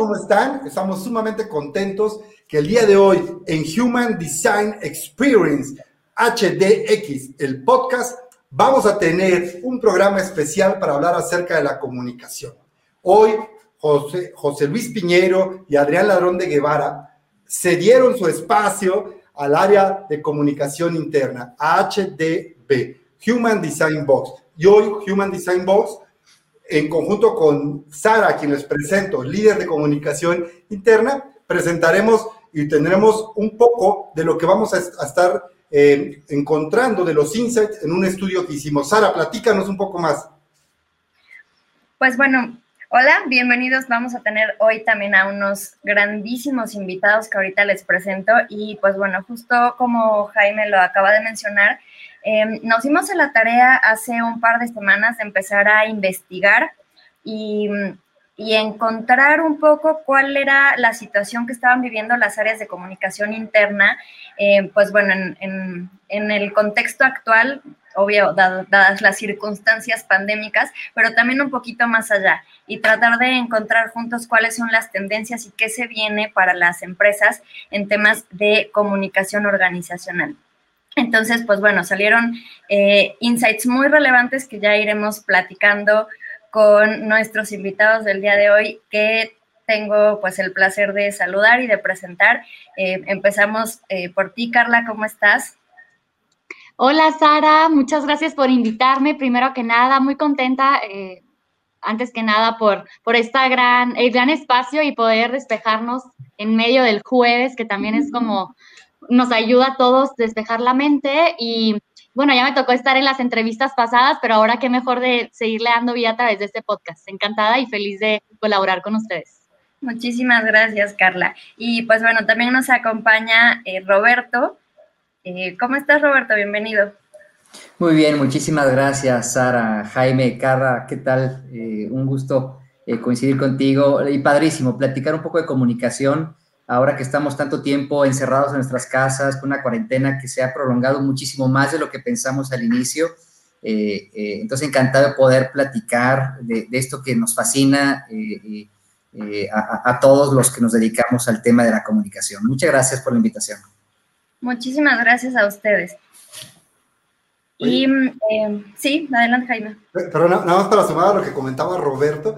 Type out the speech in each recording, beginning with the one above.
¿cómo están? Estamos sumamente contentos que el día de hoy en Human Design Experience HDX, el podcast, vamos a tener un programa especial para hablar acerca de la comunicación. Hoy José, José Luis Piñero y Adrián Ladrón de Guevara cedieron su espacio al área de comunicación interna, HDB, Human Design Box. Y hoy Human Design Box en conjunto con Sara, quien les presento, líder de comunicación interna, presentaremos y tendremos un poco de lo que vamos a, estar eh, encontrando de los insights en un estudio que hicimos. Sara, platícanos un poco más. Pues bueno, hola, bienvenidos. Vamos a tener hoy también a unos grandísimos invitados que ahorita les presento y pues bueno, justo como Jaime lo acaba de mencionar, Em, nos dimos la tarea hace un par de semanas de empezar a investigar y, encontrar un poco cuál era la situación que estaban viviendo las áreas de comunicación interna, em, pues bueno, en, el contexto actual, obvio, dadas las circunstancias pandémicas, pero también un poquito más allá y tratar de encontrar juntos cuáles son las tendencias y qué se viene para las empresas en temas de comunicación organizacional. Entonces, pues bueno, salieron eh, insights muy relevantes que ya iremos platicando con nuestros invitados del día de hoy, que tengo pues el placer de saludar y de presentar. Eh, empezamos eh, por ti, Carla, ¿cómo estás? Hola, Sara, muchas gracias por invitarme. Primero que nada, muy contenta, antes que nada, por, por esta gran, el gran espacio y poder despejarnos en medio del jueves, que también es como nos ayuda a todos despejar la mente y bueno, ya me tocó estar en las entrevistas pasadas, pero ahora qué mejor de seguirle dando vida a través de este podcast. Encantada y feliz de colaborar con ustedes. Muchísimas gracias, Carla. Y pues bueno, también nos acompaña eh, Roberto. Eh, ¿Cómo estás, Roberto? Bienvenido. Muy bien, muchísimas gracias, Sara, Jaime, Carla, ¿qué tal? Eh, un gusto coincidir contigo y padrísimo, platicar un poco de comunicación ahora que estamos tanto tiempo encerrados en nuestras casas, con una cuarentena que se ha prolongado muchísimo más de lo que pensamos al inicio. Eh, eh, entonces, encantado de poder platicar de, esto que nos fascina eh, a, todos los que nos dedicamos al tema de la comunicación. Muchas gracias por la invitación. Muchísimas gracias a ustedes. Y sí, adelante, Jaime. Pero nada más para sumar a lo que comentaba Roberto,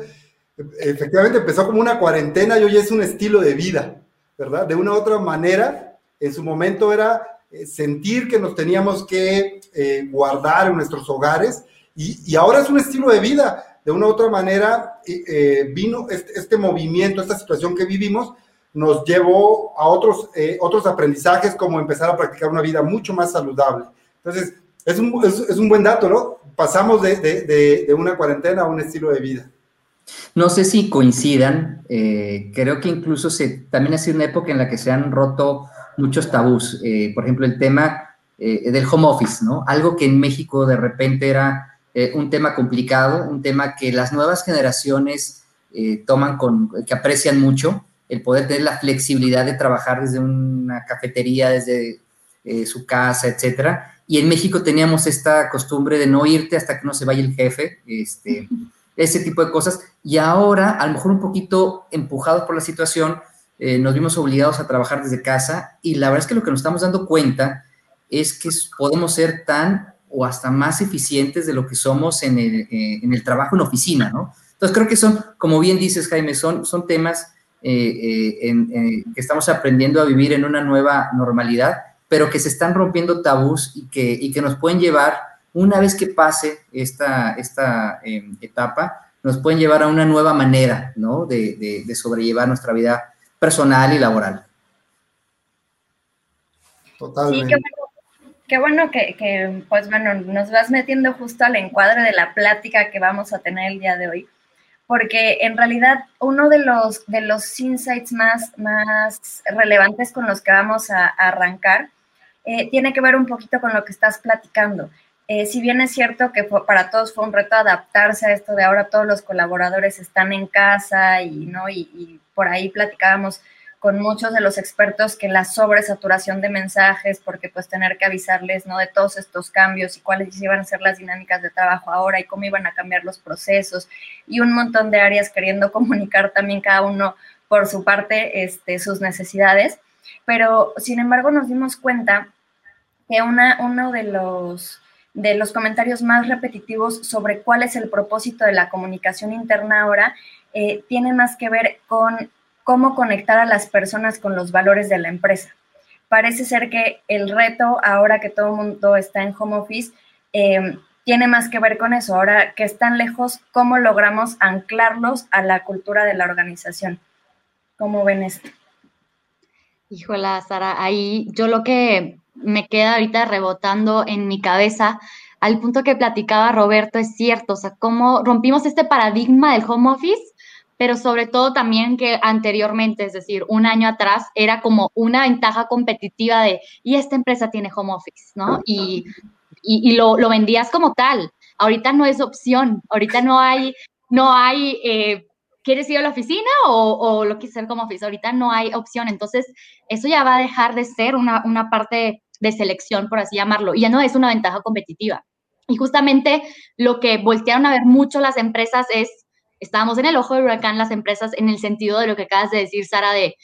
efectivamente empezó como una cuarentena y hoy es un estilo de vida. De una u otra manera, en su momento era eh, sentir que nos teníamos que eh, guardar en nuestros hogares y, ahora es un estilo de vida. De una u otra manera eh, vino este, este, movimiento, esta situación que vivimos, nos llevó a otros, otros aprendizajes como empezar a practicar una vida mucho más saludable. Entonces, es un, es, un buen dato, ¿no? Pasamos de, de, de una cuarentena a un estilo de vida. No sé si coincidan, eh, creo que incluso se, también ha sido una época en la que se han roto muchos tabús. Eh, por ejemplo, el tema eh, del home office, ¿no? Algo que en México de repente era un tema complicado, un tema que las nuevas generaciones toman con, que aprecian mucho, el poder tener la flexibilidad de trabajar desde una cafetería, desde su casa, etcétera. Y en México teníamos esta costumbre de no irte hasta que no se vaya el jefe, este ese tipo de cosas. Y ahora, a lo mejor un poquito empujados por la situación, eh, nos vimos obligados a trabajar desde casa y la verdad es que lo que nos estamos dando cuenta es que podemos ser tan o hasta más eficientes de lo que somos en el, eh, en el trabajo en oficina, ¿no? Entonces creo que son, como bien dices Jaime, son, son temas eh, que estamos aprendiendo a vivir en una nueva normalidad, pero que se están rompiendo tabús y que, y que nos pueden llevar una vez que pase esta, esta em, etapa, nos pueden llevar a una nueva manera, ¿no? De, sobrellevar nuestra vida personal y laboral. Totalmente. Sí, qué bueno, que, pues bueno, nos vas metiendo justo al encuadre de la plática que vamos a tener el día de hoy, porque en realidad uno de los, de los insights más, más relevantes con los que vamos a, arrancar eh, tiene que ver un poquito con lo que estás platicando. Eh, si bien es cierto que para todos fue un reto adaptarse a esto de ahora todos los colaboradores están en casa y, ¿no? y, por ahí platicábamos con muchos de los expertos que la sobresaturación de mensajes, porque pues tener que avisarles, ¿no? De todos estos cambios y cuáles iban a ser las dinámicas de trabajo ahora y cómo iban a cambiar los procesos y un montón de áreas queriendo comunicar también cada uno por su parte este, sus necesidades. Pero, sin embargo, nos dimos cuenta que una, uno de los de los comentarios más repetitivos sobre cuál es el propósito de la comunicación interna ahora, eh, tiene más que ver con cómo conectar a las personas con los valores de la empresa. Parece ser que el reto, ahora que todo el mundo está en home office, eh, tiene más que ver con eso. Ahora que están lejos, ¿cómo logramos anclarlos a la cultura de la organización? ¿Cómo ven esto? Híjola, Sara, ahí yo lo que me queda ahorita rebotando en mi cabeza, al punto que platicaba Roberto, es cierto, o sea, cómo rompimos este paradigma del home office pero sobre todo también que anteriormente, es decir, un año atrás, era como una ventaja competitiva de, y esta empresa tiene home office, ¿no? Y, y, lo, lo, vendías como tal. Ahorita no es opción, ahorita no hay, no hay, eh, ¿quieres ir a la oficina o, lo quieres hacer como office? Ahorita no hay opción, entonces eso ya va a dejar de ser una, una parte de selección, por así llamarlo, y ya no es una ventaja competitiva. Y justamente lo que voltearon a ver mucho las empresas es estábamos en el ojo del huracán las empresas en el sentido de lo que acabas de decir, Sara, de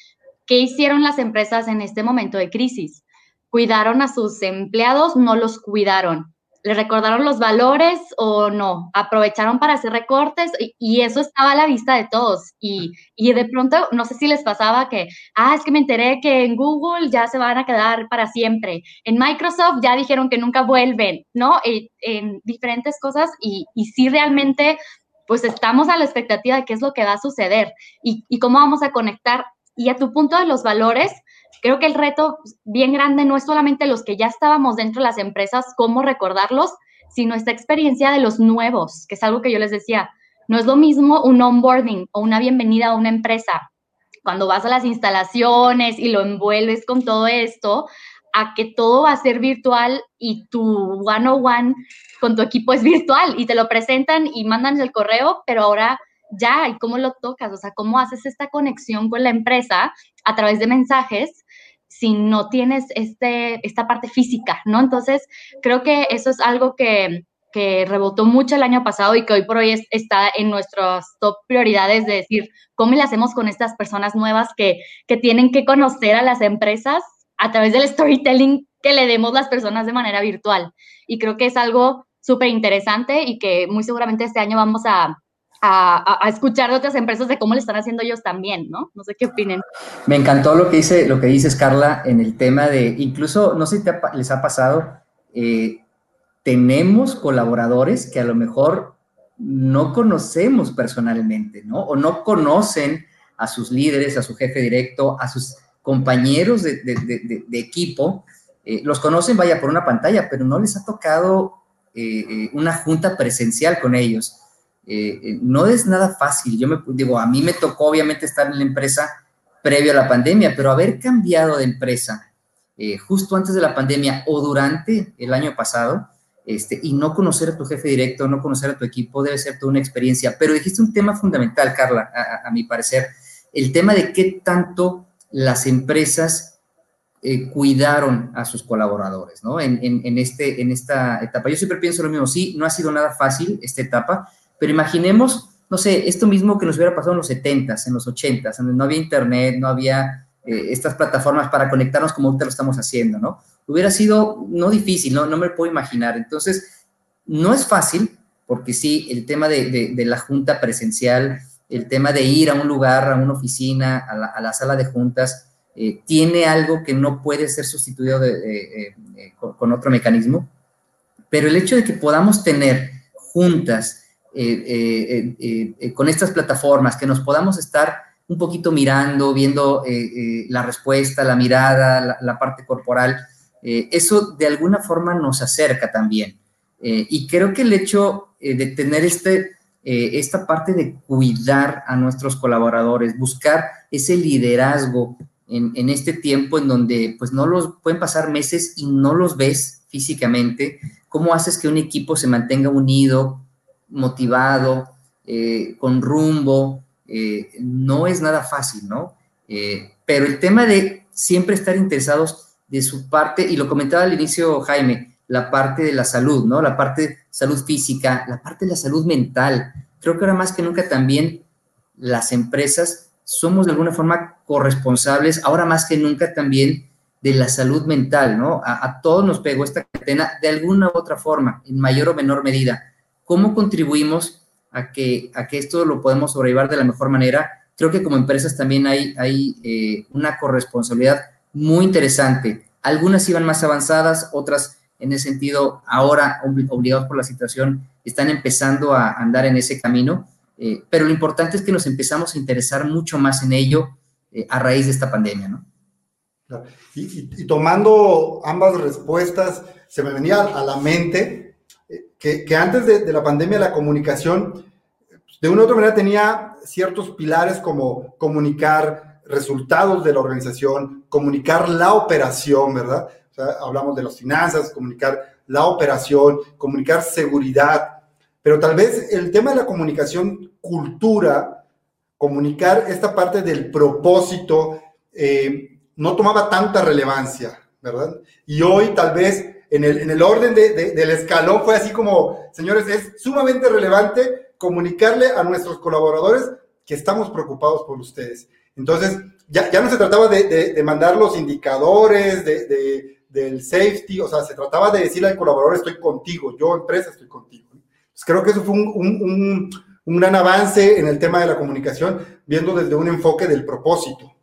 qué hicieron las empresas en este momento de crisis. ¿Cuidaron a sus empleados? No los cuidaron. ¿Le recordaron los valores o no? ¿Aprovecharon para hacer recortes? Y, eso estaba a la vista de todos. Y, y, de pronto, no sé si les pasaba que, ah, es que me enteré que en Google ya se van a quedar para siempre. En Microsoft ya dijeron que nunca vuelven, ¿no? en diferentes cosas. Y, y sí realmente pues estamos a la expectativa de qué es lo que va a suceder y, cómo vamos a conectar. Y a tu punto de los valores, creo que el reto bien grande no es solamente los que ya estábamos dentro de las empresas, cómo recordarlos, sino esta experiencia de los nuevos, que es algo que yo les decía. No es lo mismo un onboarding o una bienvenida a una empresa cuando vas a las instalaciones y lo envuelves con todo esto, a que todo va a ser virtual y tu one-on-one con tu equipo es virtual y te lo presentan y mandan el correo, pero ahora ya, ¿y cómo lo tocas? O sea, ¿cómo haces esta conexión con la empresa a través de mensajes si no tienes este, esta parte física, ¿no? Entonces, creo que eso es algo que, que rebotó mucho el año pasado y que hoy por hoy está en nuestras top prioridades de decir, ¿cómo le hacemos con estas personas nuevas que, que tienen que conocer a las empresas a través del storytelling que le demos las personas de manera virtual? Y creo que es algo súper interesante y que muy seguramente este año vamos a, a, escuchar de otras empresas de cómo le están haciendo ellos también, ¿no? No sé qué opinen. Me encantó lo que dice, lo que dices, Carla, en el tema de, incluso, no sé si les ha pasado, eh, tenemos colaboradores que a lo mejor no conocemos personalmente, ¿no? O no conocen a sus líderes, a su jefe directo, a sus compañeros de, equipo, eh, los conocen, vaya, por una pantalla, pero no les ha tocado eh, una junta presencial con ellos. Eh, no es nada fácil. Yo me digo, a mí me tocó obviamente estar en la empresa previo a la pandemia, pero haber cambiado de empresa justo antes de la pandemia o durante el año pasado, este, y no conocer a tu jefe directo, no conocer a tu equipo, debe ser toda una experiencia. Pero dijiste un tema fundamental, Carla, a mi parecer, el tema de qué tanto las empresas eh, cuidaron a sus colaboradores, ¿no? En, este, en esta etapa. Yo siempre pienso lo mismo, sí, no ha sido nada fácil esta etapa, pero imaginemos, no sé, esto mismo que nos hubiera pasado en los 70s, en los 80s, donde no había internet, no había eh, estas plataformas para conectarnos como ahorita lo estamos haciendo, ¿no? Hubiera sido no difícil, no, no me puedo imaginar. Entonces, no es fácil, porque sí, el tema de, la junta presencial, el tema de ir a un lugar, a una oficina, a la, a la sala de juntas, eh, tiene algo que no puede ser sustituido eh, con, otro mecanismo, pero el hecho de que podamos tener juntas con estas plataformas, que nos podamos estar un poquito mirando, viendo la respuesta, la mirada, la, parte corporal, eso de alguna forma nos acerca también. y creo que el hecho de tener este, esta parte de cuidar a nuestros colaboradores, buscar ese liderazgo en, este tiempo en donde pues no los pueden pasar meses y no los ves físicamente, ¿cómo haces que un equipo se mantenga unido, motivado, eh, con rumbo? Eh, no es nada fácil, ¿no? Eh, pero el tema de siempre estar interesados de su parte, y lo comentaba al inicio Jaime, la parte de la salud, ¿no? La parte de salud física, la parte de la salud mental. Creo que ahora más que nunca también las empresas somos de alguna forma corresponsables, ahora más que nunca también de la salud mental, ¿no? A, todos nos pegó esta cadena de alguna u otra forma, en mayor o menor medida. ¿Cómo contribuimos a que, a que esto lo podemos sobrellevar de la mejor manera? Creo que como empresas también hay, hay eh, una corresponsabilidad muy interesante. Algunas iban más avanzadas, otras en ese sentido, ahora obligados por la situación, están empezando a andar en ese camino, eh, pero lo importante es que nos empezamos a interesar mucho más en ello eh, a raíz de esta pandemia, ¿no? Y, tomando ambas respuestas, se me venía a la mente que, antes de, la pandemia la comunicación, de una u otra manera, tenía ciertos pilares como comunicar resultados de la organización, comunicar la operación, ¿verdad? hablamos de las finanzas, comunicar la operación, comunicar seguridad, pero tal vez el tema de la comunicación cultura, comunicar esta parte del propósito, eh, no tomaba tanta relevancia, ¿verdad? Y hoy tal vez en el, en el orden del escalón fue así como, señores, es sumamente relevante comunicarle a nuestros colaboradores que estamos preocupados por ustedes. Entonces, ya, ya no se trataba de, de mandar los indicadores, de, del safety, o sea, se trataba de decirle al colaborador, estoy contigo, yo empresa estoy contigo. Pues creo que eso fue un, gran avance en el tema de la comunicación, viendo desde un enfoque del propósito.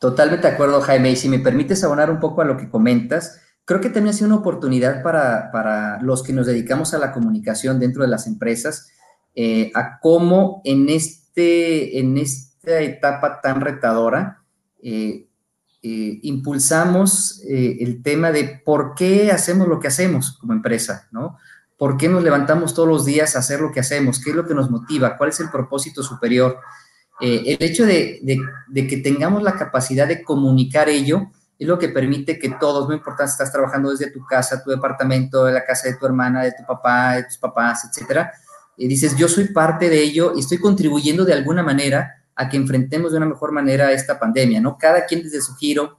Totalmente de acuerdo, Jaime. Y si me permites abonar un poco a lo que comentas, creo que también ha sido una oportunidad para, los que nos dedicamos a la comunicación dentro de las empresas, eh, a cómo en, este, en esta etapa tan retadora, eh, eh, impulsamos el tema de por qué hacemos lo que hacemos como empresa, ¿no? ¿Por qué nos levantamos todos los días a hacer lo que hacemos? ¿Qué es lo que nos motiva? ¿Cuál es el propósito superior? Eh, el hecho de, que tengamos la capacidad de comunicar ello es lo que permite que todos, no importa si estás trabajando desde tu casa, tu departamento, de la casa de tu hermana, de tu papá, de tus papás, etcétera, y dices, yo soy parte de ello y estoy contribuyendo de alguna manera a que enfrentemos de una mejor manera esta pandemia, ¿no? Cada quien desde su giro,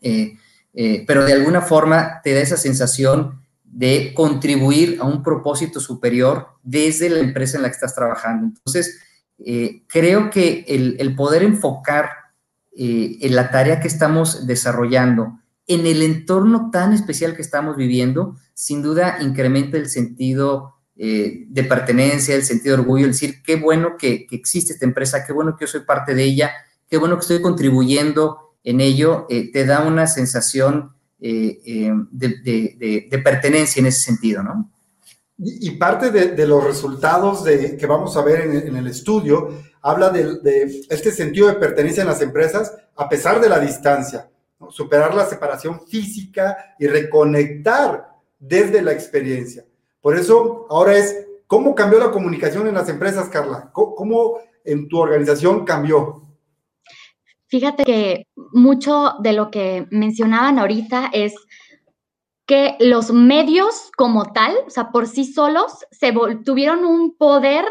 eh, eh, pero de alguna forma te da esa sensación de contribuir a un propósito superior desde la empresa en la que estás trabajando. Entonces, eh, creo que el, poder enfocar en la tarea que estamos desarrollando en el entorno tan especial que estamos viviendo, sin duda incrementa el sentido eh, de pertenencia, el sentido de orgullo, el decir, qué bueno que, existe esta empresa, qué bueno que yo soy parte de ella, qué bueno que estoy contribuyendo en ello, eh, te da una sensación eh, de, pertenencia en ese sentido, ¿no? Y, parte de, los resultados que vamos a ver en, el estudio habla de, este sentido de pertenencia en las empresas a pesar de la distancia, superar la separación física y reconectar desde la experiencia. Por eso, ahora es, ¿cómo cambió la comunicación en las empresas, Carla? ¿Cómo, en tu organización cambió? Fíjate que mucho de lo que mencionaban ahorita es que los medios como tal, o sea, por sí solos, se tuvieron un poder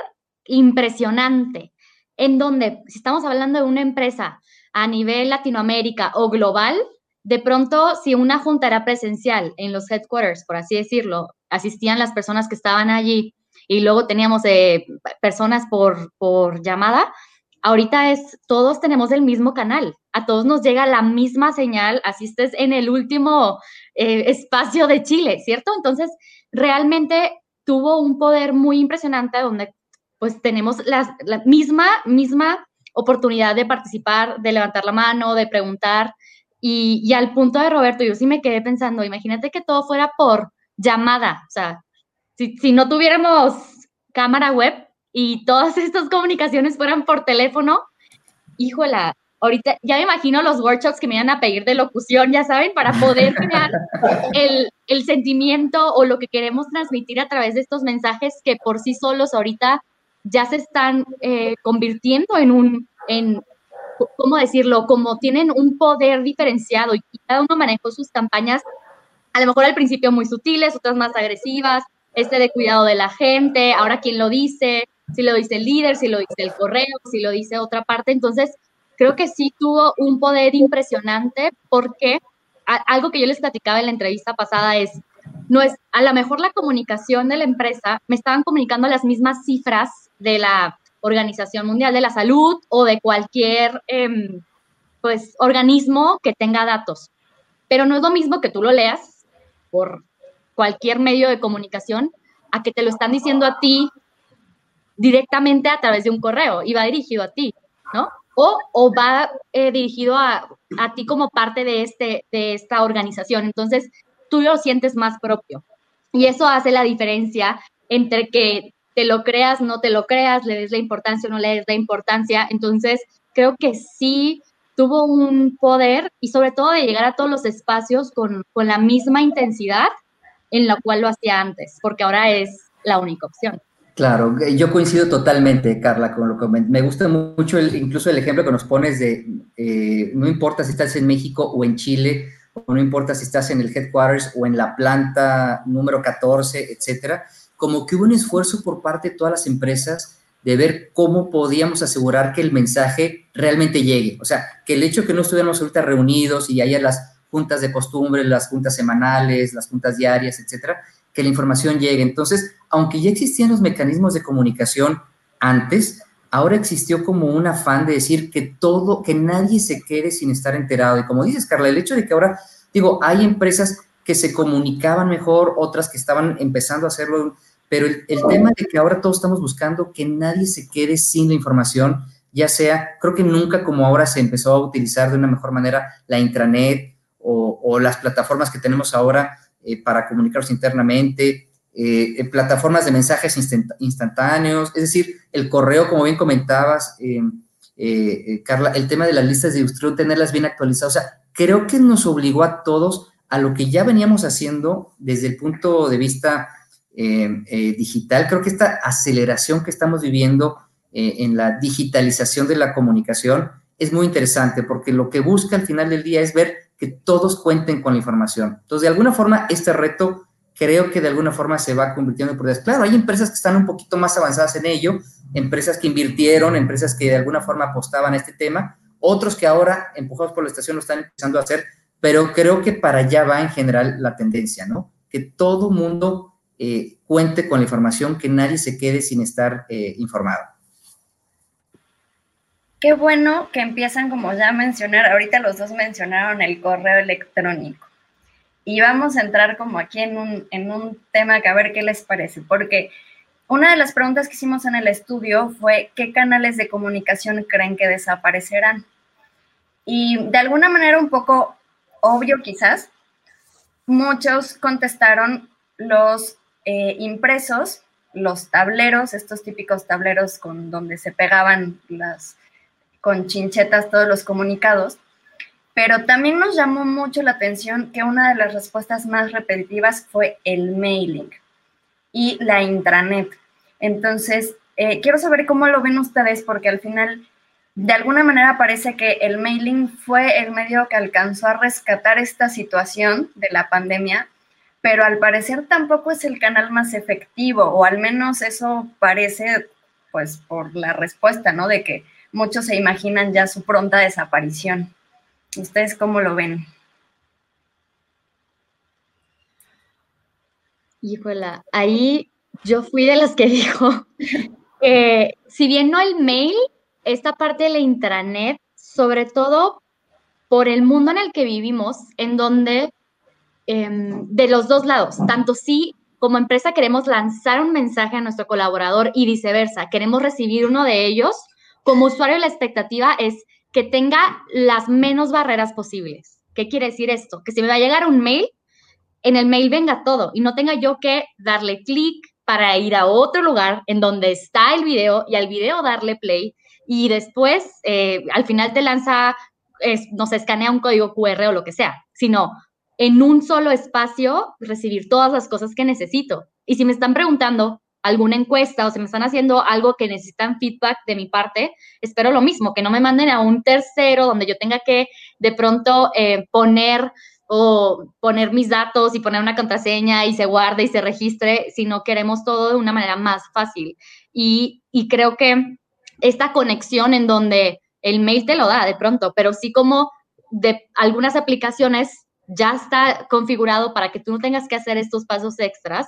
impresionante, en donde, si estamos hablando de una empresa a nivel Latinoamérica o global, de pronto, si una junta era presencial en los headquarters, por así decirlo, asistían las personas que estaban allí y luego teníamos eh, personas por, por llamada, ahorita es, todos tenemos el mismo canal, a todos nos llega la misma señal, asistes en el último eh, espacio de Chile, ¿cierto? Entonces, realmente tuvo un poder muy impresionante donde pues tenemos la misma, misma oportunidad de participar, de levantar la mano, de preguntar. Y, y al punto de Roberto, yo sí me quedé pensando, imagínate que todo fuera por llamada, o sea, si, no tuviéramos cámara web y todas estas comunicaciones fueran por teléfono, híjola, ahorita ya me imagino los workshops que me iban a pedir de locución, ya saben, para poder crear el, sentimiento o lo que queremos transmitir a través de estos mensajes que por sí solos ahorita ya se están eh, convirtiendo en un, en, ¿cómo decirlo? Como tienen un poder diferenciado y cada uno manejó sus campañas a lo mejor al principio muy sutiles, otras más agresivas, este de cuidado de la gente, ahora quién lo dice, si lo dice el líder, si lo dice el correo, si lo dice otra parte. Entonces, creo que sí tuvo un poder impresionante porque algo que yo les platicaba en la entrevista pasada es, no es, a lo mejor la comunicación de la empresa me estaban comunicando las mismas cifras de la Organización Mundial de la Salud o de cualquier em, pues, organismo que tenga datos. Pero no es lo mismo que tú lo leas por cualquier medio de comunicación a que te lo están diciendo a ti directamente a través de un correo y va dirigido a ti, ¿no? O, va eh, dirigido a, a, ti como parte de, este, de esta organización. Entonces, tú lo sientes más propio. Y eso hace la diferencia entre que te lo creas, no te lo creas, le des la importancia o no le des la importancia. Entonces, creo que sí tuvo un poder y sobre todo de llegar a todos los espacios con, con la misma intensidad en la cual lo hacía antes, porque ahora es la única opción. Claro, eh, yo coincido totalmente, Carla, con lo que me gusta mucho el, incluso el ejemplo que nos pones de eh, no importa si estás en México o en Chile, o no importa si estás en el headquarters o en la planta número 14, etcétera, como que hubo un esfuerzo por parte de todas las empresas de ver cómo podíamos asegurar que el mensaje realmente llegue. O sea, que el hecho de que no estuviéramos ahorita reunidos y haya las juntas de costumbre, las juntas semanales, las juntas diarias, etcétera, que la información llegue. Entonces, aunque ya existían los mecanismos de comunicación antes, ahora existió como un afán de decir que todo, que nadie se quede sin estar enterado. Y como dices, Carla, el hecho de que ahora, digo, hay empresas que se comunicaban mejor, otras que estaban empezando a hacerlo, pero el, tema de que ahora todos estamos buscando que nadie se quede sin la información, ya sea, creo que nunca como ahora se empezó a utilizar de una mejor manera la intranet o las plataformas que tenemos ahora eh, para comunicarnos internamente, eh, plataformas de mensajes instantáneos, es decir, el correo, como bien comentabas, eh, Carla, el tema de las listas de distribución, tenerlas bien actualizadas. O sea, creo que nos obligó a todos a lo que ya veníamos haciendo desde el punto de vista digital. Creo que esta aceleración que estamos viviendo en la digitalización de la comunicación es muy interesante porque lo que busca al final del día es ver que todos cuenten con la información. Entonces, de alguna forma, este reto creo que de alguna forma se va convirtiendo en prioridades. Claro, hay empresas que están un poquito más avanzadas en ello, empresas que invirtieron, empresas que de alguna forma apostaban a este tema, otros que ahora, empujados por la estación, lo están empezando a hacer, pero creo que para allá va en general la tendencia, ¿no? Que todo mundo eh, cuente con la información, que nadie se quede sin estar eh, informado qué bueno que empiezan, como ya mencionar, ahorita los dos mencionaron el correo electrónico. Y vamos a entrar como aquí en un, en un tema que a ver qué les parece, porque una de las preguntas que hicimos en el estudio fue qué canales de comunicación creen que desaparecerán. Y de alguna manera un poco obvio quizás, muchos contestaron los eh, impresos, los tableros, estos típicos tableros con donde se pegaban las, con chinchetas todos los comunicados, pero también nos llamó mucho la atención que una de las respuestas más repetitivas fue el mailing y la intranet. Entonces, eh, quiero saber cómo lo ven ustedes, porque al final, de alguna manera parece que el mailing fue el medio que alcanzó a rescatar esta situación de la pandemia, pero al parecer tampoco es el canal más efectivo, o al menos eso parece, pues, por la respuesta, ¿no? De que muchos se imaginan ya su pronta desaparición. ¿Ustedes cómo lo ven? Híjola, ahí yo fui de las que dijo, si bien no el mail, esta parte de la intranet, sobre todo por el mundo en el que vivimos, en donde em, de los dos lados, tanto si como empresa queremos lanzar un mensaje a nuestro colaborador y viceversa, queremos recibir uno de ellos, como usuario la expectativa es que tenga las menos barreras posibles. ¿Qué quiere decir esto? Que si me va a llegar un mail, en el mail venga todo y no tenga yo que darle clic para ir a otro lugar en donde está el video y al video darle play y después eh, al final te lanza, no se escanea un código QR o lo que sea, sino en un solo espacio recibir todas las cosas que necesito. Y si me están preguntando, alguna encuesta o se me están haciendo algo que necesitan feedback de mi parte, espero lo mismo, que no me manden a un tercero donde yo tenga que de pronto eh, poner o poner mis datos y poner una contraseña y se guarde y se registre, sino queremos todo de una manera más fácil. Y, y creo que esta conexión en donde el mail te lo da de pronto, pero sí como de algunas aplicaciones ya está configurado para que tú no tengas que hacer estos pasos extras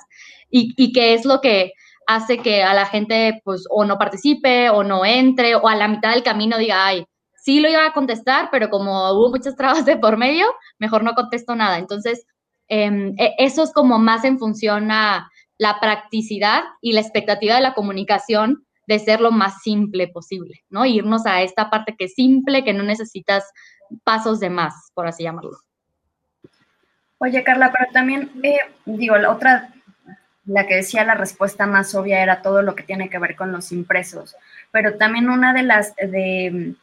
y, y que es lo que hace que a la gente pues o no participe o no entre o a la mitad del camino diga, ay, sí lo iba a contestar, pero como hubo muchas trabas de por medio, mejor no contesto nada. Entonces, em, e, eso es como más en función a la practicidad y la expectativa de la comunicación de ser lo más simple posible, ¿no? Irnos a esta parte que es simple, que no necesitas pasos de más, por así llamarlo. Oye, Carla, pero también, eh, digo, la otra, la que decía la respuesta más obvia era todo lo que tiene que ver con los impresos, pero también una de las, de,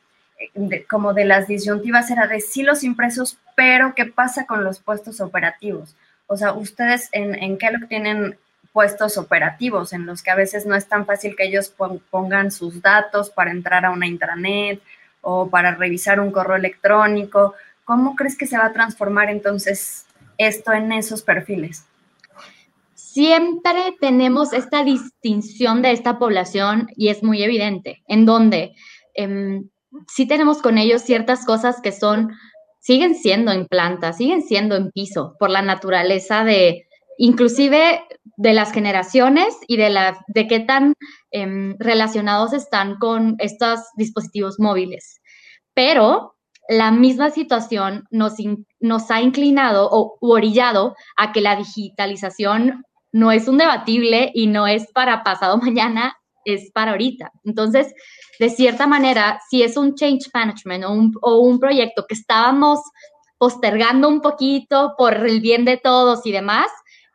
como de las disyuntivas era de sí los impresos, pero ¿qué pasa con los puestos operativos? O sea, ustedes en, en qué lo tienen puestos operativos en los que a veces no es tan fácil que ellos pongan sus datos para entrar a una intranet o para revisar un correo electrónico. ¿Cómo crees que se va a transformar entonces esto en esos perfiles? Siempre tenemos esta distinción de esta población y es muy evidente, en donde em, sí tenemos con ellos ciertas cosas que son, siguen siendo en planta, siguen siendo en piso, por la naturaleza de, inclusive de las generaciones y de, la, de qué tan em, relacionados están con estos dispositivos móviles. Pero la misma situación nos, ha inclinado o orillado a que la digitalización no es un debatible y no es para pasado mañana, es para ahorita. Entonces, de cierta manera, si es un change management o un, o un proyecto que estábamos postergando un poquito por el bien de todos y demás,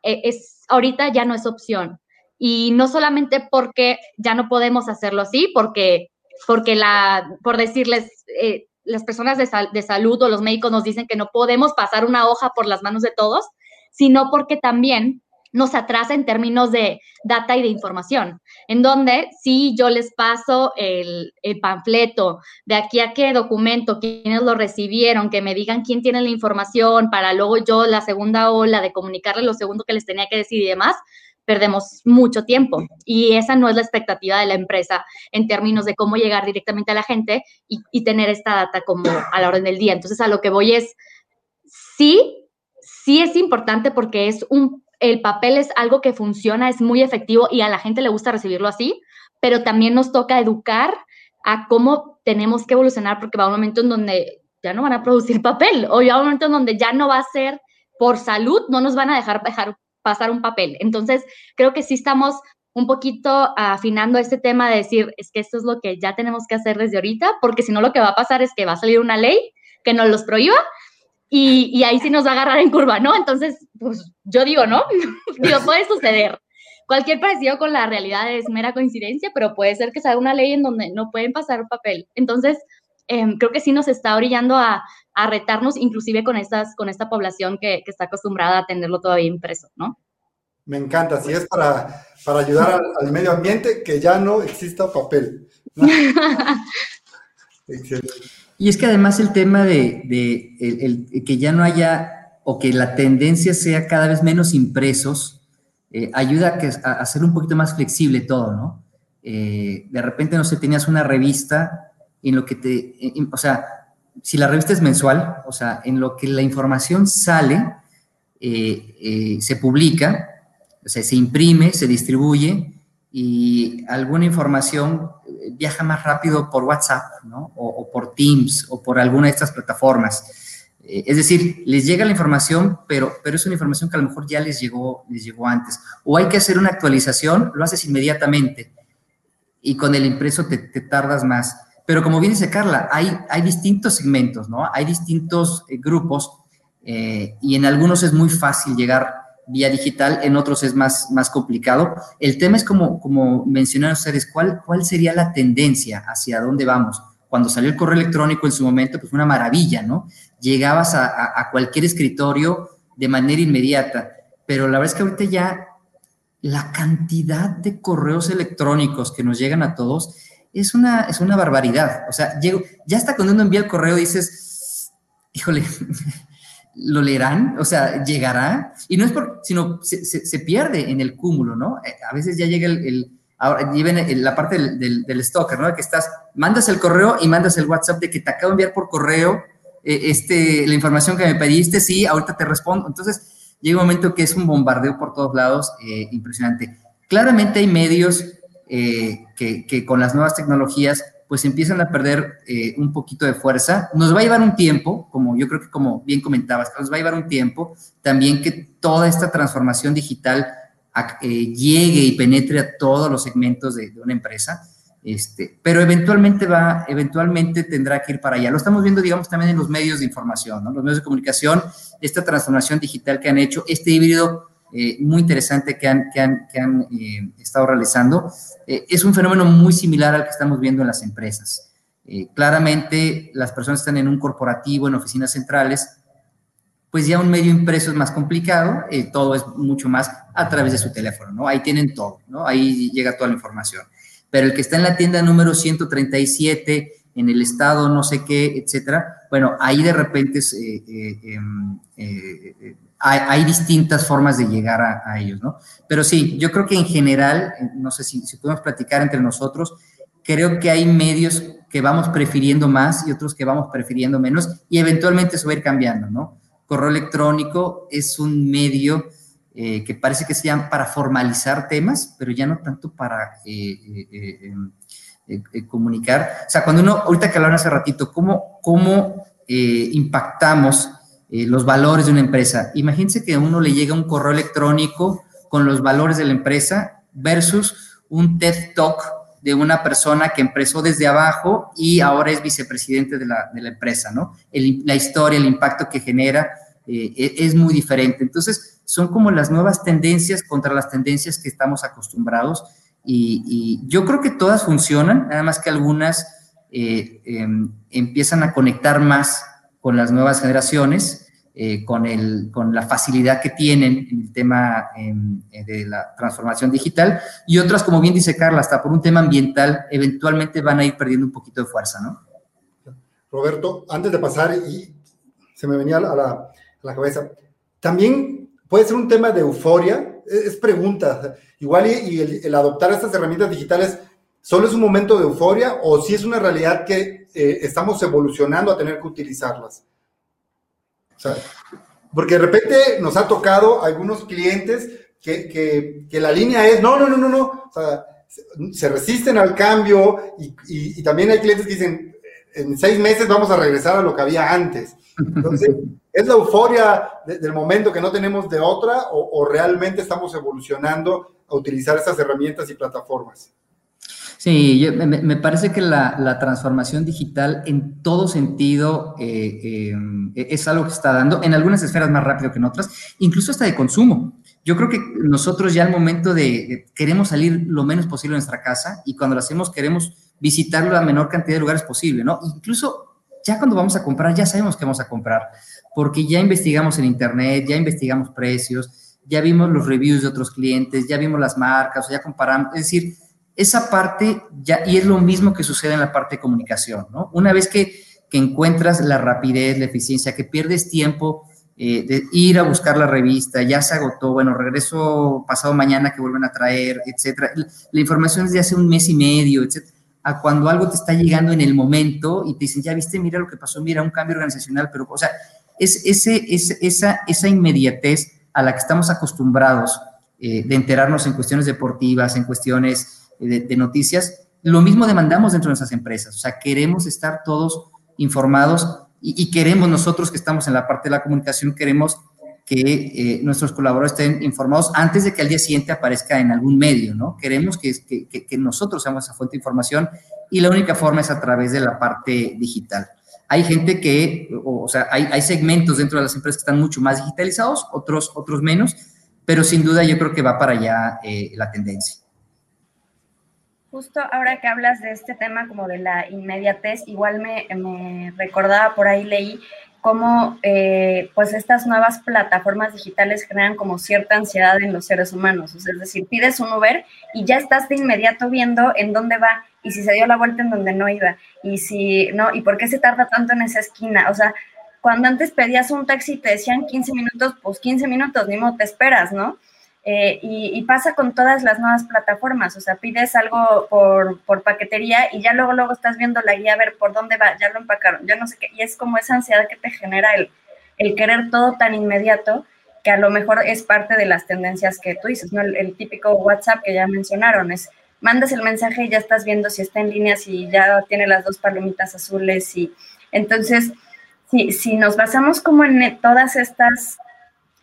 eh, es, ahorita ya no es opción. Y no solamente porque ya no podemos hacerlo así, porque, porque la, por decirles, eh, las personas de, de salud o los médicos nos dicen que no podemos pasar una hoja por las manos de todos, sino porque también nos atrasa en términos de data y de información, en donde si yo les paso el, el, panfleto, de aquí a qué documento, quiénes lo recibieron, que me digan quién tiene la información, para luego yo la segunda ola de comunicarles lo segundo que les tenía que decir y demás, perdemos mucho tiempo. Y esa no es la expectativa de la empresa en términos de cómo llegar directamente a la gente y, y tener esta data como a la orden del día. Entonces, a lo que voy es, sí, sí es importante porque es un el papel es algo que funciona, es muy efectivo y a la gente le gusta recibirlo así, pero también nos toca educar a cómo tenemos que evolucionar porque va un momento en donde ya no van a producir papel o ya va un momento en donde ya no va a ser por salud, no nos van a dejar, pasar un papel. Entonces, creo que sí estamos un poquito afinando este tema de decir, es que esto es lo que ya tenemos que hacer desde ahorita, porque si no lo que va a pasar es que va a salir una ley que nos los prohíba y, ahí sí nos va a agarrar en curva, ¿no? Entonces, pues yo digo, ¿no? digo, puede suceder. Cualquier parecido con la realidad es mera coincidencia, pero puede ser que sea una ley en donde no pueden pasar papel. Entonces, em, creo que sí nos está orillando a, a, retarnos, inclusive con, estas, con esta población que, que, está acostumbrada a tenerlo todavía impreso, ¿no? Me encanta, si es para, para ayudar al, al, medio ambiente, que ya no exista papel. Excelente. Y es que además el tema de, el, que ya no haya o que la tendencia sea cada vez menos impresos, eh, ayuda a, hacer un poquito más flexible todo, ¿no? Eh, de repente, no sé, tenías una revista en lo que te, o sea, si la revista es mensual, o sea, en lo que la información sale, eh, se publica, o sea, se imprime, se distribuye y alguna información viaja más rápido por WhatsApp, ¿no? O, por Teams o por alguna de estas plataformas. Eh, es decir, les llega la información, pero, pero es una información que a lo mejor ya les llegó, les llegó antes. O hay que hacer una actualización, lo haces inmediatamente y con el impreso te, tardas más. Pero como bien dice Carla, hay, hay distintos segmentos, ¿no? Hay distintos eh, grupos eh, y en algunos es muy fácil llegar vía digital, en otros es más, más complicado. El tema es como, como mencionaron ustedes, ¿cuál, ¿cuál sería la tendencia? ¿Hacia dónde vamos? Cuando salió el correo electrónico en su momento, pues fue una maravilla, ¿no? Llegabas a, cualquier escritorio de manera inmediata, pero la verdad es que ahorita ya la cantidad de correos electrónicos que nos llegan a todos es una, es una barbaridad. O sea, llego, ya hasta cuando uno envía el correo dices, híjole, ¿Lo leerán? O sea, ¿llegará? Y no es por, sino se, pierde en el cúmulo, ¿no? Eh, a veces ya llega el, ahora lleven la parte del, del, stalker, ¿no? Que estás, mandas el correo y mandas el WhatsApp de que te acabo de enviar por correo eh, este, la información que me pediste, sí, ahorita te respondo. Entonces, llega un momento que es un bombardeo por todos lados eh, impresionante. Claramente hay medios que, que, con las nuevas tecnologías pues empiezan a perder eh, un poquito de fuerza. Nos va a llevar un tiempo, como yo creo que como bien comentabas, nos va a llevar un tiempo también que toda esta transformación digital eh, llegue y penetre a todos los segmentos de, una empresa. Este, pero eventualmente va, eventualmente tendrá que ir para allá. Lo estamos viendo, digamos, también en los medios de información, ¿no? Los medios de comunicación, esta transformación digital que han hecho, este híbrido eh, muy interesante que han, que han, que han eh, estado realizando. Eh, es un fenómeno muy similar al que estamos viendo en las empresas. claramente, las personas están en un corporativo, en oficinas centrales, pues ya un medio impreso es más complicado, todo es mucho más a través de su teléfono, ¿no? Ahí tienen todo, ¿no? Ahí llega toda la información. Pero el que está en la tienda número 137, en el estado no sé qué, etcétera, bueno, ahí de repente es, em, hay, distintas formas de llegar a, ellos, ¿no? Pero sí, yo creo que en general, no sé si, podemos platicar entre nosotros, creo que hay medios que vamos prefiriendo más y otros que vamos prefiriendo menos y eventualmente eso va a ir cambiando, ¿no? Correo electrónico es un medio eh, que parece que se llama para formalizar temas, pero ya no tanto para eh, eh, comunicar. O sea, cuando uno, ahorita que hablaron hace ratito, ¿cómo, cómo impactamos los valores de una empresa. Imagínense que a uno le llega un correo electrónico con los valores de la empresa versus un TED Talk de una persona que empezó desde abajo y ahora es vicepresidente de la, de la empresa, ¿no? la historia, el impacto que genera e, es muy diferente. Entonces, son como las nuevas tendencias contra las tendencias que estamos acostumbrados y, yo creo que todas funcionan, nada más que algunas eh, em, empiezan a conectar más con las nuevas generaciones, eh, con, el, con la facilidad que tienen en el tema em, eh, de la transformación digital, y otras, como bien dice Carla, hasta por un tema ambiental, eventualmente van a ir perdiendo un poquito de fuerza, ¿no? Roberto, antes de pasar, y se me venía a la, a la cabeza, también puede ser un tema de euforia, es, pregunta, igual y, el, adoptar estas herramientas digitales solo es un momento de euforia o si es una realidad que eh, estamos evolucionando a tener que utilizarlas. porque de repente nos ha tocado algunos clientes que, la línea es, no, no, no, no, no, se resisten al cambio y, también hay clientes que dicen, en seis meses vamos a regresar a lo que había antes. Entonces, ¿es la euforia del momento que no tenemos de otra o realmente estamos evolucionando a utilizar estas herramientas y plataformas? Sí, me, parece que la, transformación digital en todo sentido eh, eh, es algo que está dando, en algunas esferas más rápido que en otras, incluso hasta de consumo. Yo creo que nosotros ya al momento de, queremos salir lo menos posible de nuestra casa y cuando lo hacemos queremos visitar la menor cantidad de lugares posible, ¿no? Incluso ya cuando vamos a comprar, ya sabemos qué vamos a comprar, porque ya investigamos en internet, ya investigamos precios, ya vimos los reviews de otros clientes, ya vimos las marcas, ya comparamos, es decir, esa parte ya, y es lo mismo que sucede en la parte de comunicación, ¿no? Una vez que, encuentras la rapidez, la eficiencia, que pierdes tiempo eh, de ir a buscar la revista, ya se agotó, bueno, regreso pasado mañana que vuelven a traer, etcétera. La información es de hace un mes y medio, etcétera. A cuando algo te está llegando en el momento y te dicen, ya viste, mira lo que pasó, mira un cambio organizacional, pero, o sea, es, ese, esa, esa inmediatez a la que estamos acostumbrados eh, de enterarnos en cuestiones deportivas, en cuestiones de, noticias, lo mismo demandamos dentro de nuestras empresas. O sea, queremos estar todos informados y, queremos nosotros que estamos en la parte de la comunicación, queremos que eh, nuestros colaboradores estén informados antes de que al día siguiente aparezca en algún medio, ¿no? Queremos que, que, nosotros seamos esa fuente de información y la única forma es a través de la parte digital. Hay gente que, o, sea, hay, hay, segmentos dentro de las empresas que están mucho más digitalizados, otros, otros menos, pero sin duda yo creo que va para allá eh, la tendencia. Justo ahora que hablas de este tema como de la inmediatez, igual me, recordaba por ahí, leí cómo eh, pues estas nuevas plataformas digitales generan como cierta ansiedad en los seres humanos. es decir, pides un Uber y ya estás de inmediato viendo en dónde va y si se dio la vuelta en donde no iba y si no, y por qué se tarda tanto en esa esquina. O sea, cuando antes pedías un taxi y te decían 15 minutos, pues 15 minutos, ni modo te esperas, ¿no? Eh, y, pasa con todas las nuevas plataformas, o sea, pides algo por, por, paquetería y ya luego, luego estás viendo la guía a ver por dónde va, ya lo empacaron, ya no sé qué, y es como esa ansiedad que te genera el, el querer todo tan inmediato que a lo mejor es parte de las tendencias que tú dices, ¿no? El, típico WhatsApp que ya mencionaron es, mandas el mensaje y ya estás viendo si está en línea, si ya tiene las dos palomitas azules y entonces, si, si nos basamos como en todas estas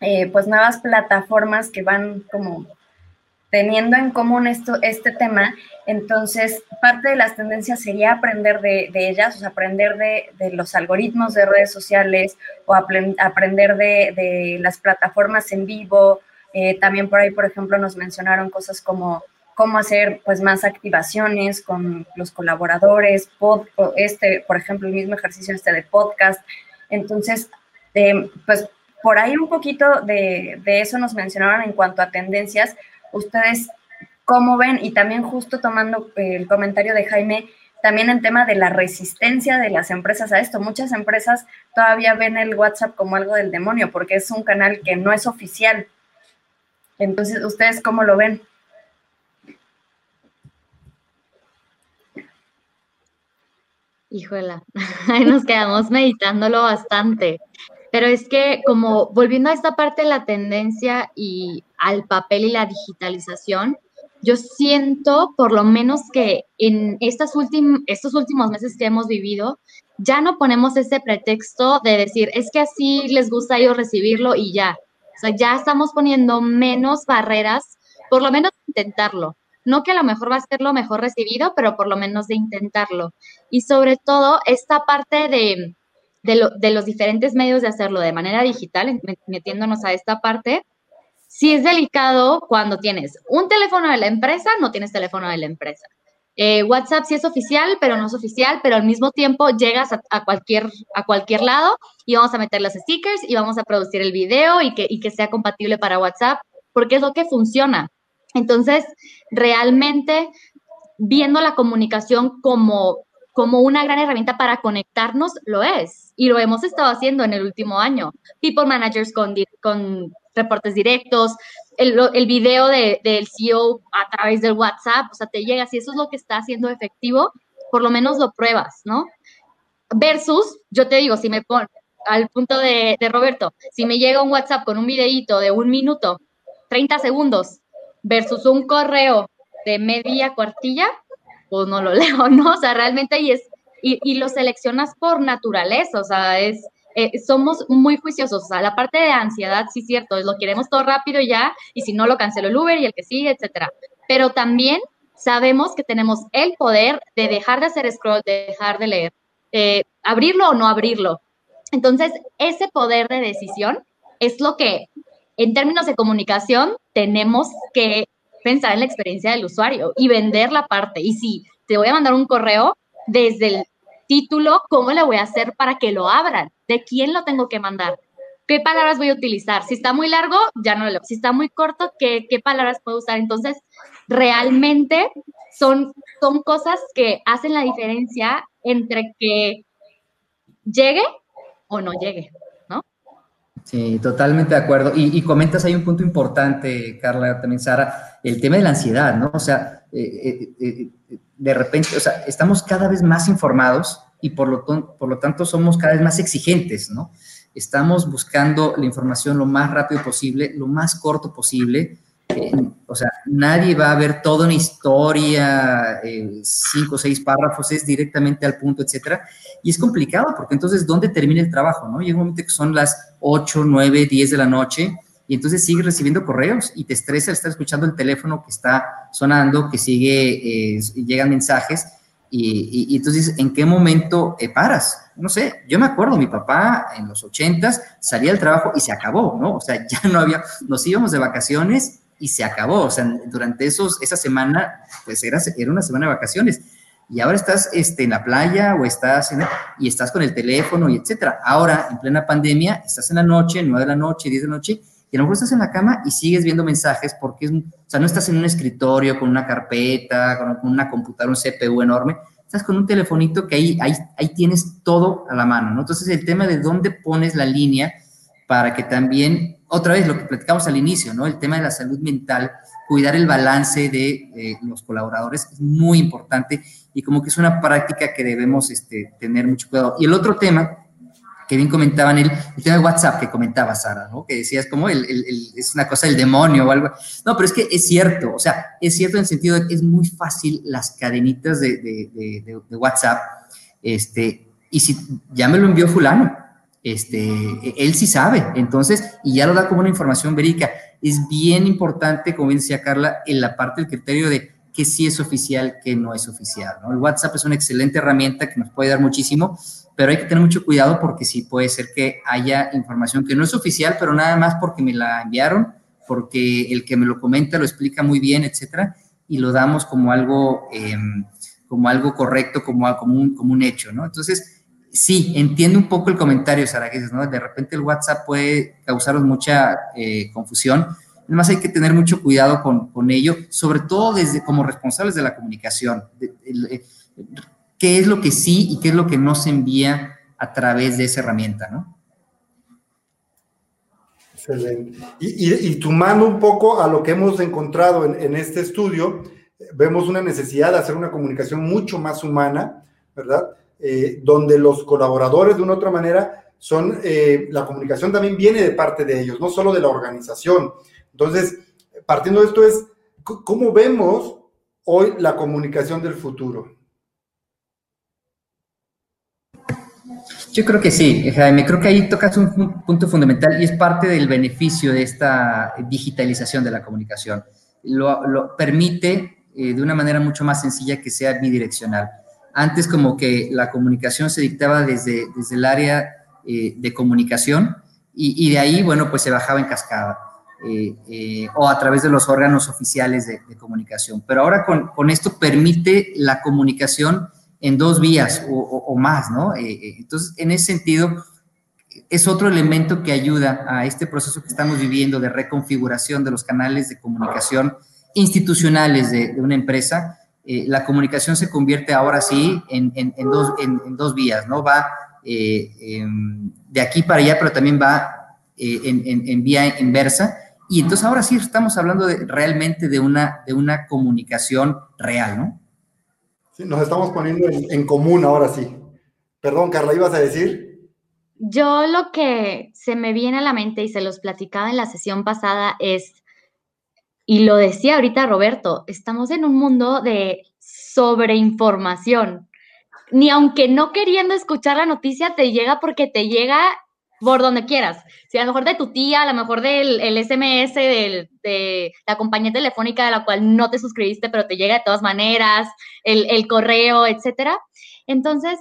eh, pues nuevas plataformas que van como teniendo en común esto, este tema, entonces parte de las tendencias sería aprender de, ellas, o sea, aprender de, los algoritmos de redes sociales o aprender de, las plataformas en vivo. Eh, también por ahí, por ejemplo, nos mencionaron cosas como cómo hacer pues más activaciones con los colaboradores, este, por ejemplo, el mismo ejercicio este de podcast. Entonces, eh, pues por ahí un poquito de, eso nos mencionaron en cuanto a tendencias. Ustedes, ¿cómo ven? Y también justo tomando el comentario de Jaime, también en tema de la resistencia de las empresas a esto. Muchas empresas todavía ven el WhatsApp como algo del demonio porque es un canal que no es oficial. Entonces, ¿ustedes cómo lo ven? Híjola, ahí nos quedamos meditándolo bastante. Pero es que como volviendo a esta parte de la tendencia y al papel y la digitalización, yo siento por lo menos que en estas estos últimos meses que hemos vivido, ya no ponemos ese pretexto de decir, es que así les gusta a ellos recibirlo y ya. O sea, ya estamos poniendo menos barreras, por lo menos intentarlo. No que a lo mejor va a ser lo mejor recibido, pero por lo menos de intentarlo. Y sobre todo, esta parte de, de, los diferentes medios de hacerlo de manera digital, metiéndonos a esta parte, si es delicado cuando tienes un teléfono de la empresa, no tienes teléfono de la empresa. Eh, WhatsApp sí es oficial, pero no es oficial, pero al mismo tiempo llegas a, cualquier, a cualquier lado y vamos a meter los stickers y vamos a producir el video y que, y que sea compatible para WhatsApp, porque es lo que funciona. Entonces, realmente viendo la comunicación como, como una gran herramienta para conectarnos, lo es y lo hemos estado haciendo en el último año. People managers con, con reportes directos, el, el video de, del CEO a través del WhatsApp, o sea, te llega, si eso es lo que está haciendo efectivo, por lo menos lo pruebas, ¿no? Versus, yo te digo, si me pongo al punto de, de Roberto, si me llega un WhatsApp con un videíto de un minuto, 30 segundos, versus un correo de media cuartilla, pues no lo leo, ¿no? O sea, realmente ahí es y, lo seleccionas por naturaleza, o sea, es, eh, somos muy juiciosos, o sea, la parte de ansiedad, sí, cierto, es lo queremos todo rápido ya, y si no lo cancelo el Uber y el que sigue, etcétera. Pero también sabemos que tenemos el poder de dejar de hacer scroll, de dejar de leer, eh, abrirlo o no abrirlo. Entonces, ese poder de decisión es lo que, en términos de comunicación, tenemos que pensar en la experiencia del usuario y vender la parte. Y si te voy a mandar un correo, desde el título, ¿cómo le voy a hacer para que lo abran? ¿De quién lo tengo que mandar? ¿Qué palabras voy a utilizar? Si está muy largo, ya no lo. Si está muy corto, ¿qué, qué palabras puedo usar? Entonces, realmente son, son cosas que hacen la diferencia entre que llegue o no llegue. Sí, totalmente de acuerdo. Y, comentas ahí un punto importante, Carla, también Sara, el tema de la ansiedad, ¿no? O sea, eh, eh, eh, de repente, o sea, estamos cada vez más informados y por lo, por lo tanto somos cada vez más exigentes, ¿no? Estamos buscando la información lo más rápido posible, lo más corto posible. O sea, nadie va a ver toda una historia, cinco o seis párrafos, es directamente al punto, etcétera. Y es complicado porque entonces, ¿dónde termina el trabajo, no? Llega un momento que son las 8, 9, 10 de la noche y entonces sigues recibiendo correos y te estresa estar escuchando el teléfono que está sonando, que sigue, eh, llegan mensajes y, entonces, ¿en qué momento eh, paras? No sé, yo me acuerdo, mi papá en los ochentas salía del trabajo y se acabó, ¿no? O sea, ya no había, nos íbamos de vacaciones y se acabó, o sea, durante esos, esa semana, pues era, era una semana de vacaciones y ahora estás este, en la playa o estás en, y estás con el teléfono y etcétera. Ahora, en plena pandemia, estás en la noche, nueve de la noche, diez de la noche, y a lo mejor estás en la cama y sigues viendo mensajes porque, es, o sea, no estás en un escritorio con una carpeta, con una computadora, un CPU enorme, estás con un telefonito que ahí, ahí, ahí tienes todo a la mano, ¿no? Entonces, el tema de dónde pones la línea para que también, otra vez, lo que platicamos al inicio, ¿no? El tema de la salud mental, cuidar el balance de los colaboradores es muy importante y como que es una práctica que debemos este, tener mucho cuidado. Y el otro tema que bien comentaban el, el tema de WhatsApp que comentaba Sara, ¿no? Que decías como el, es una cosa del demonio o algo. No, pero es que es cierto, o sea, es cierto en el sentido de que es muy fácil las cadenitas de, de, de, de WhatsApp, este, y si ya me lo envió fulano, este, él sí sabe, entonces, y ya lo da como una información verídica. Es bien importante, como bien decía Carla, en la parte del criterio de que sí es oficial, que no es oficial. El WhatsApp es una excelente herramienta que nos puede dar muchísimo, pero hay que tener mucho cuidado porque sí puede ser que haya información que no es oficial, pero nada más porque me la enviaron, porque el que me lo comenta lo explica muy bien, etcétera, y lo damos como algo, eh, como algo correcto, como, un, como un hecho, ¿no? Entonces, sí, entiendo un poco el comentario, Sara, que ¿no? De repente el WhatsApp puede causarnos mucha eh, confusión. Además hay que tener mucho cuidado con, con, ello, sobre todo desde como responsables de la comunicación. De, ¿Qué es lo que sí y qué es lo que no se envía a través de esa herramienta, no? Excelente. Y, y, tomando un poco a lo que hemos encontrado en, en este estudio, vemos una necesidad de hacer una comunicación mucho más humana, ¿verdad? Eh, donde los colaboradores de una otra manera son, eh, la comunicación también viene de parte de ellos, no solo de la organización. Entonces, partiendo de esto es, ¿cómo vemos hoy la comunicación del futuro? Yo creo que sí, Jaime, creo que ahí tocas un punto fundamental y es parte del beneficio de esta digitalización de la comunicación. Lo, permite eh, de una manera mucho más sencilla que sea bidireccional. Antes como que la comunicación se dictaba desde, desde el área eh, de comunicación y, de ahí, bueno, pues se bajaba en cascada eh, eh, o a través de los órganos oficiales de, comunicación. Pero ahora con, con, esto permite la comunicación en dos vías o, más, ¿no? Entonces, en ese sentido, es otro elemento que ayuda a este proceso que estamos viviendo de reconfiguración de los canales de comunicación institucionales de una empresa eh, la comunicación se convierte ahora sí en, en, en, dos, en dos, vías, ¿no? Va eh, de aquí para allá, pero también va eh, en, vía inversa. Y entonces ahora sí estamos hablando de, realmente de una, de una comunicación real, ¿no? Sí, nos estamos poniendo en, común ahora sí. Perdón, Carla, ¿ibas a decir? Yo lo que se me viene a la mente y se los platicaba en la sesión pasada es y lo decía ahorita Roberto, estamos en un mundo de sobreinformación. Ni aunque no queriendo escuchar la noticia, te llega porque te llega por donde quieras. Si a lo mejor de tu tía, a lo mejor del el SMS del, de la compañía telefónica de la cual no te suscribiste, pero te llega de todas maneras, el, el correo, etcétera. Entonces,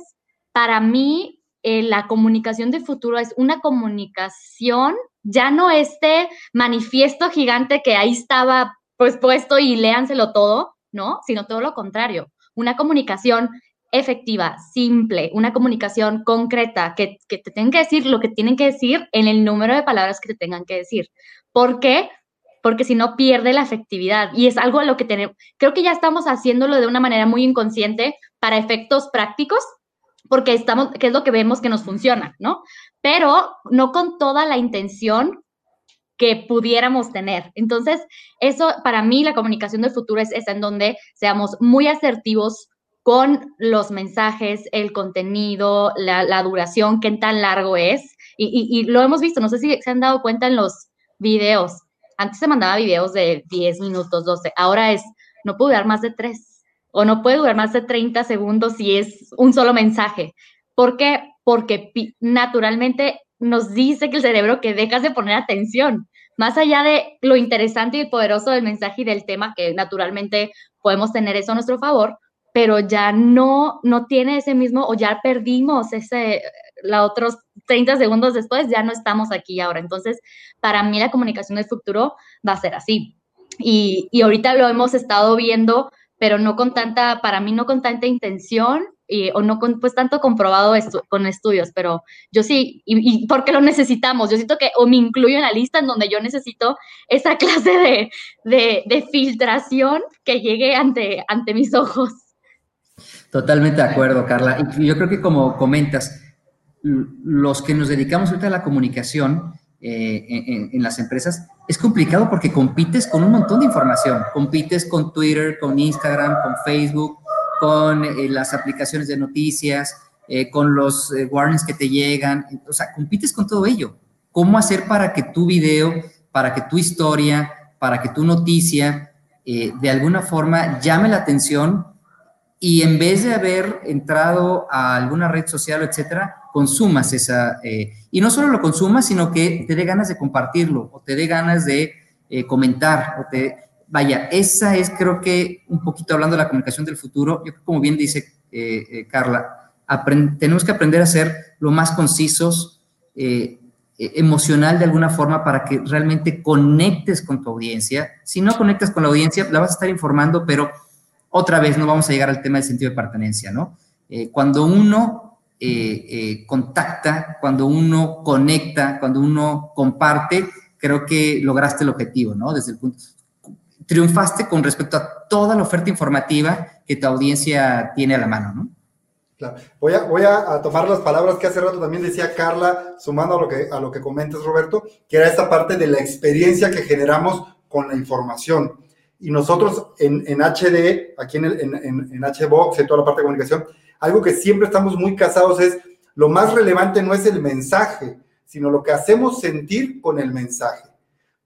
para mí, eh, la comunicación de futuro es una comunicación ya no este manifiesto gigante que ahí estaba pues puesto y léanselo todo, ¿no? Sino todo lo contrario, una comunicación efectiva, simple, una comunicación concreta, que, que, te tengan que decir lo que tienen que decir en el número de palabras que te tengan que decir. ¿Por qué? Porque si no pierde la efectividad y es algo a lo que tenemos, creo que ya estamos haciéndolo de una manera muy inconsciente para efectos prácticos, porque estamos, que es lo que vemos que nos funciona, ¿no? Pero no con toda la intención que pudiéramos tener. Entonces, eso para mí la comunicación del futuro es esa en donde seamos muy asertivos con los mensajes, el contenido, la, la duración, qué tan largo es. Y, lo hemos visto, no sé si se han dado cuenta en los videos. Antes se mandaba videos de 10 minutos, 12. Ahora es, no puedo dar más de 3 o no puede durar más de 30 segundos si es un solo mensaje. ¿Por qué? Porque naturalmente nos dice que el cerebro que dejas de poner atención, más allá de lo interesante y poderoso del mensaje y del tema, que naturalmente podemos tener eso a nuestro favor, pero ya no, no tiene ese mismo, o ya perdimos ese, la otros 30 segundos después, ya no estamos aquí ahora. Entonces, para mí la comunicación del futuro va a ser así. Y, y ahorita lo hemos estado viendo pero no con tanta, para mí no con tanta intención y, o no con, pues tanto comprobado estu con estudios, pero yo sí, y, y, porque lo necesitamos, yo siento que o me incluyo en la lista en donde yo necesito esa clase de, de, de filtración que llegue ante, ante mis ojos. Totalmente de acuerdo, Carla. Y yo creo que como comentas, los que nos dedicamos ahorita a la comunicación eh, en, las empresas, es complicado porque compites con un montón de información. Compites con Twitter, con Instagram, con Facebook, con eh, las aplicaciones de noticias, eh, con los warnings que te llegan. O sea, compites con todo ello. ¿Cómo hacer para que tu video, para que tu historia, para que tu noticia, de alguna forma llame la atención y en vez de haber entrado a alguna red social, etcétera, consumas esa, eh, y no solo lo consumas, sino que te dé ganas de compartirlo o te dé ganas de eh, comentar o te, vaya, esa es creo que un poquito hablando de la comunicación del futuro, yo como bien dice eh, Carla, tenemos que aprender a ser lo más concisos, emocional de alguna forma para que realmente conectes con tu audiencia. Si no conectas con la audiencia, la vas a estar informando, pero otra vez no vamos a llegar al tema del sentido de pertenencia, ¿no? Eh, cuando uno eh, eh, contacta, cuando uno conecta, cuando uno comparte, creo que lograste el objetivo, ¿no? Desde el punto, triunfaste con respecto a toda la oferta informativa que tu audiencia tiene a la mano, ¿no? Claro. Voy, a, voy a, tomar las palabras que hace rato también decía Carla, sumando a lo que, a lo que comentas, Roberto, que era esta parte de la experiencia que generamos con la información. Y nosotros en, en HD, aquí en, el, en, en, HBox, en toda la parte de comunicación, algo que siempre estamos muy casados es, lo más relevante no es el mensaje, sino lo que hacemos sentir con el mensaje.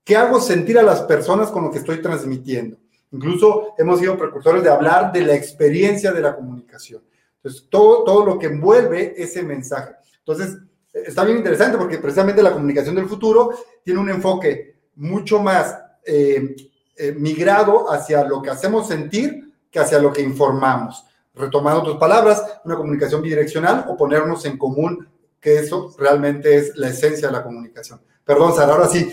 ¿Qué hago sentir a las personas con lo que estoy transmitiendo? Incluso hemos sido precursores de hablar de la experiencia de la comunicación. Entonces, todo, todo lo que envuelve ese mensaje. Entonces, está bien interesante porque precisamente la comunicación del futuro tiene un enfoque mucho más eh, eh, migrado hacia lo que hacemos sentir que hacia lo que informamos. Retomando tus palabras, una comunicación bidireccional o ponernos en común, que eso realmente es la esencia de la comunicación. Perdón, Sara, ahora sí.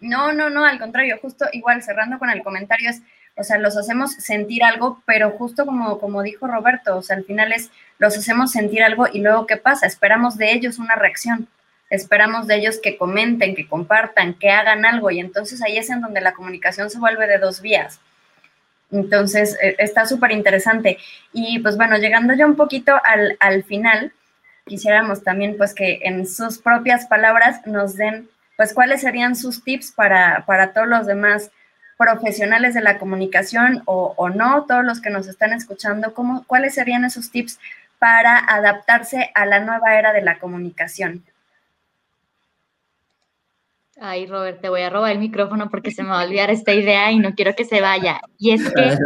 No, no, no, al contrario, justo igual cerrando con el comentario es, o sea, los hacemos sentir algo, pero justo como, como dijo Roberto, o sea, al final es, los hacemos sentir algo y luego, ¿qué pasa? Esperamos de ellos una reacción esperamos de ellos que comenten, que compartan, que hagan algo y entonces ahí es en donde la comunicación se vuelve de dos vías. Entonces, eh, está súper interesante. Y pues bueno, llegando ya un poquito al, final, quisiéramos también pues que en sus propias palabras nos den pues cuáles serían sus tips para, para todos los demás profesionales de la comunicación o, o, no, todos los que nos están escuchando, ¿cómo, cuáles serían esos tips para adaptarse a la nueva era de la comunicación. Ay, Robert, te voy a robar el micrófono porque se me va a olvidar esta idea y no quiero que se vaya. Y es que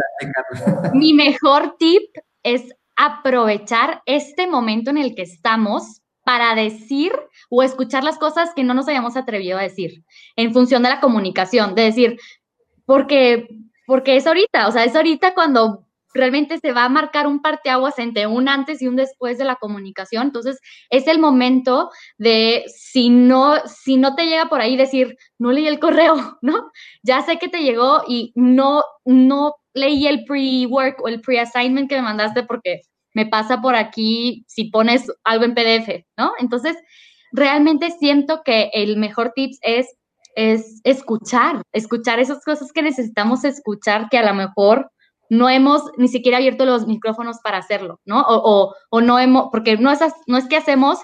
mi mejor tip es aprovechar este momento en el que estamos para decir o escuchar las cosas que no nos hayamos atrevido a decir en función de la comunicación, de decir, porque, porque es ahorita, o sea, es ahorita cuando realmente se va a marcar un parteaguas entre un antes y un después de la comunicación. Entonces, es el momento de, si no, si no te llega por ahí, decir, no leí el correo, ¿no? Ya sé que te llegó y no, no leí el pre-work o el pre-assignment que me mandaste porque me pasa por aquí si pones algo en PDF, ¿no? Entonces, realmente siento que el mejor tips es es escuchar, escuchar esas cosas que necesitamos escuchar que a lo mejor no hemos ni siquiera abierto los micrófonos para hacerlo, ¿no? O, o, no hemos, porque no es, no es que hacemos,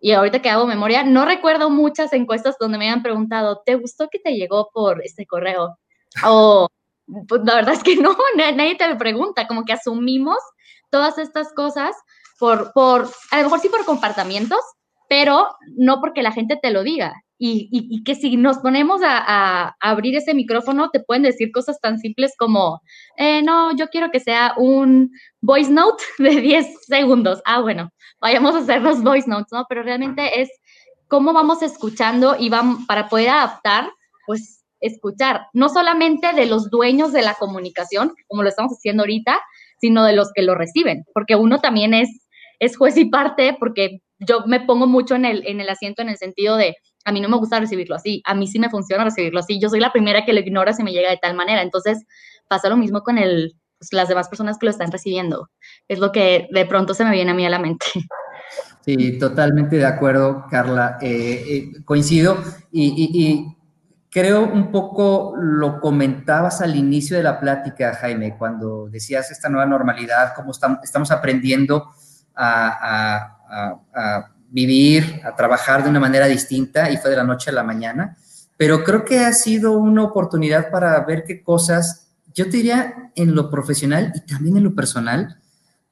y ahorita que hago memoria, no recuerdo muchas encuestas donde me hayan preguntado, ¿te gustó que te llegó por este correo? O, pues la verdad es que no, nadie te pregunta, como que asumimos todas estas cosas por, por, a lo mejor sí por comportamientos, pero no porque la gente te lo diga. Y, que si nos ponemos a, abrir ese micrófono, te pueden decir cosas tan simples como, eh, no, yo quiero que sea un voice note de 10 segundos. Ah, bueno, vayamos a hacer los voice notes, ¿no? Pero realmente es cómo vamos escuchando y vamos, para poder adaptar, pues escuchar, no solamente de los dueños de la comunicación, como lo estamos haciendo ahorita, sino de los que lo reciben, porque uno también es, es juez y parte, porque yo me pongo mucho en el, en el asiento en el sentido de, a mí no me gusta recibirlo así, a mí sí me funciona recibirlo así, yo soy la primera que lo ignora si me llega de tal manera, entonces pasa lo mismo con pues, las demás personas que lo están recibiendo, es lo que de pronto se me viene a mí a la mente. Sí, totalmente de acuerdo, Carla, eh, eh, coincido y, creo un poco lo comentabas al inicio de la plática, Jaime, cuando decías esta nueva normalidad, cómo estamos aprendiendo a, vivir, a trabajar de una manera distinta y fue de la noche a la mañana. Pero creo que ha sido una oportunidad para ver qué cosas, yo diría en lo profesional y también en lo personal,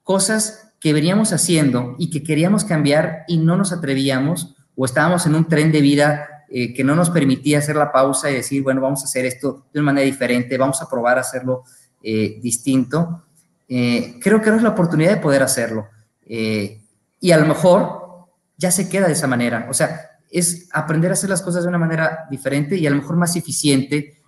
cosas que veníamos haciendo y que queríamos cambiar y no nos atrevíamos o estábamos en un tren de vida eh, que no nos permitía hacer la pausa y decir, bueno, vamos a hacer esto de una manera diferente, vamos a probar a hacerlo eh, distinto. Eh, creo que ahora es la oportunidad de poder hacerlo. y a lo mejor ya se queda de esa manera. O sea, es aprender a hacer las cosas de una manera diferente y a lo mejor más eficiente,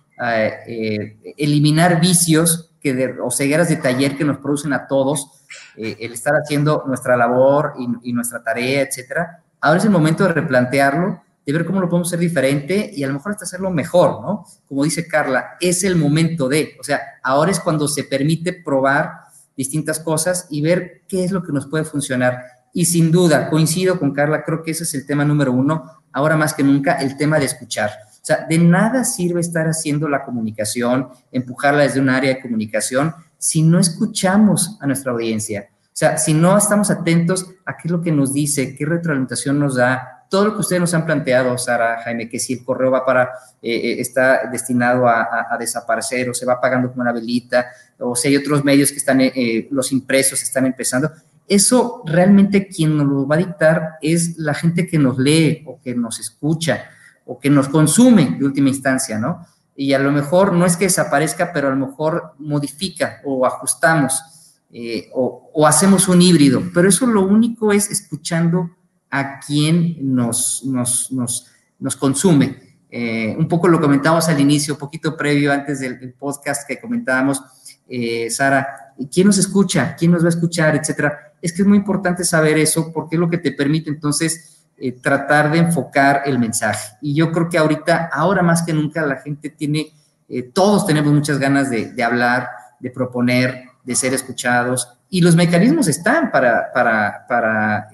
eliminar vicios que de, o cegueras de taller que nos producen a todos, el estar haciendo nuestra labor y, y nuestra tarea, etcétera. Ahora es el momento de replantearlo de ver cómo lo podemos hacer diferente y a lo mejor hasta hacerlo mejor, ¿no? Como dice Carla, es el momento de, o sea, ahora es cuando se permite probar distintas cosas y ver qué es lo que nos puede funcionar. Y sin duda, coincido con Carla, creo que ese es el tema número uno, ahora más que nunca, el tema de escuchar. O sea, de nada sirve estar haciendo la comunicación, empujarla desde un área de comunicación, si no escuchamos a nuestra audiencia. O sea, si no estamos atentos a qué es lo que nos dice, qué retroalimentación nos da, todo lo que ustedes nos han planteado, Sara, Jaime, que si el correo va para, eh, eh, está destinado a, desaparecer o se va pagando como una velita, o si hay otros medios que están, eh, los impresos están empezando, eso realmente quien nos lo va a dictar es la gente que nos lee o que nos escucha o que nos consume de última instancia, ¿no? Y a lo mejor no es que desaparezca, pero a lo mejor modifica o ajustamos o, o hacemos un híbrido, pero eso lo único es escuchando a quien nos, consume. Eh, un poco lo comentamos al inicio, un poquito previo antes del, podcast que comentábamos, eh, Sara, ¿quién nos escucha? ¿Quién nos va a escuchar? Etcétera. Es que es muy importante saber eso porque es lo que te permite entonces eh, tratar de enfocar el mensaje. Y yo creo que ahorita, ahora más que nunca, la gente tiene, todos tenemos muchas ganas de, de, hablar, de proponer, de ser escuchados y los mecanismos están para, para, para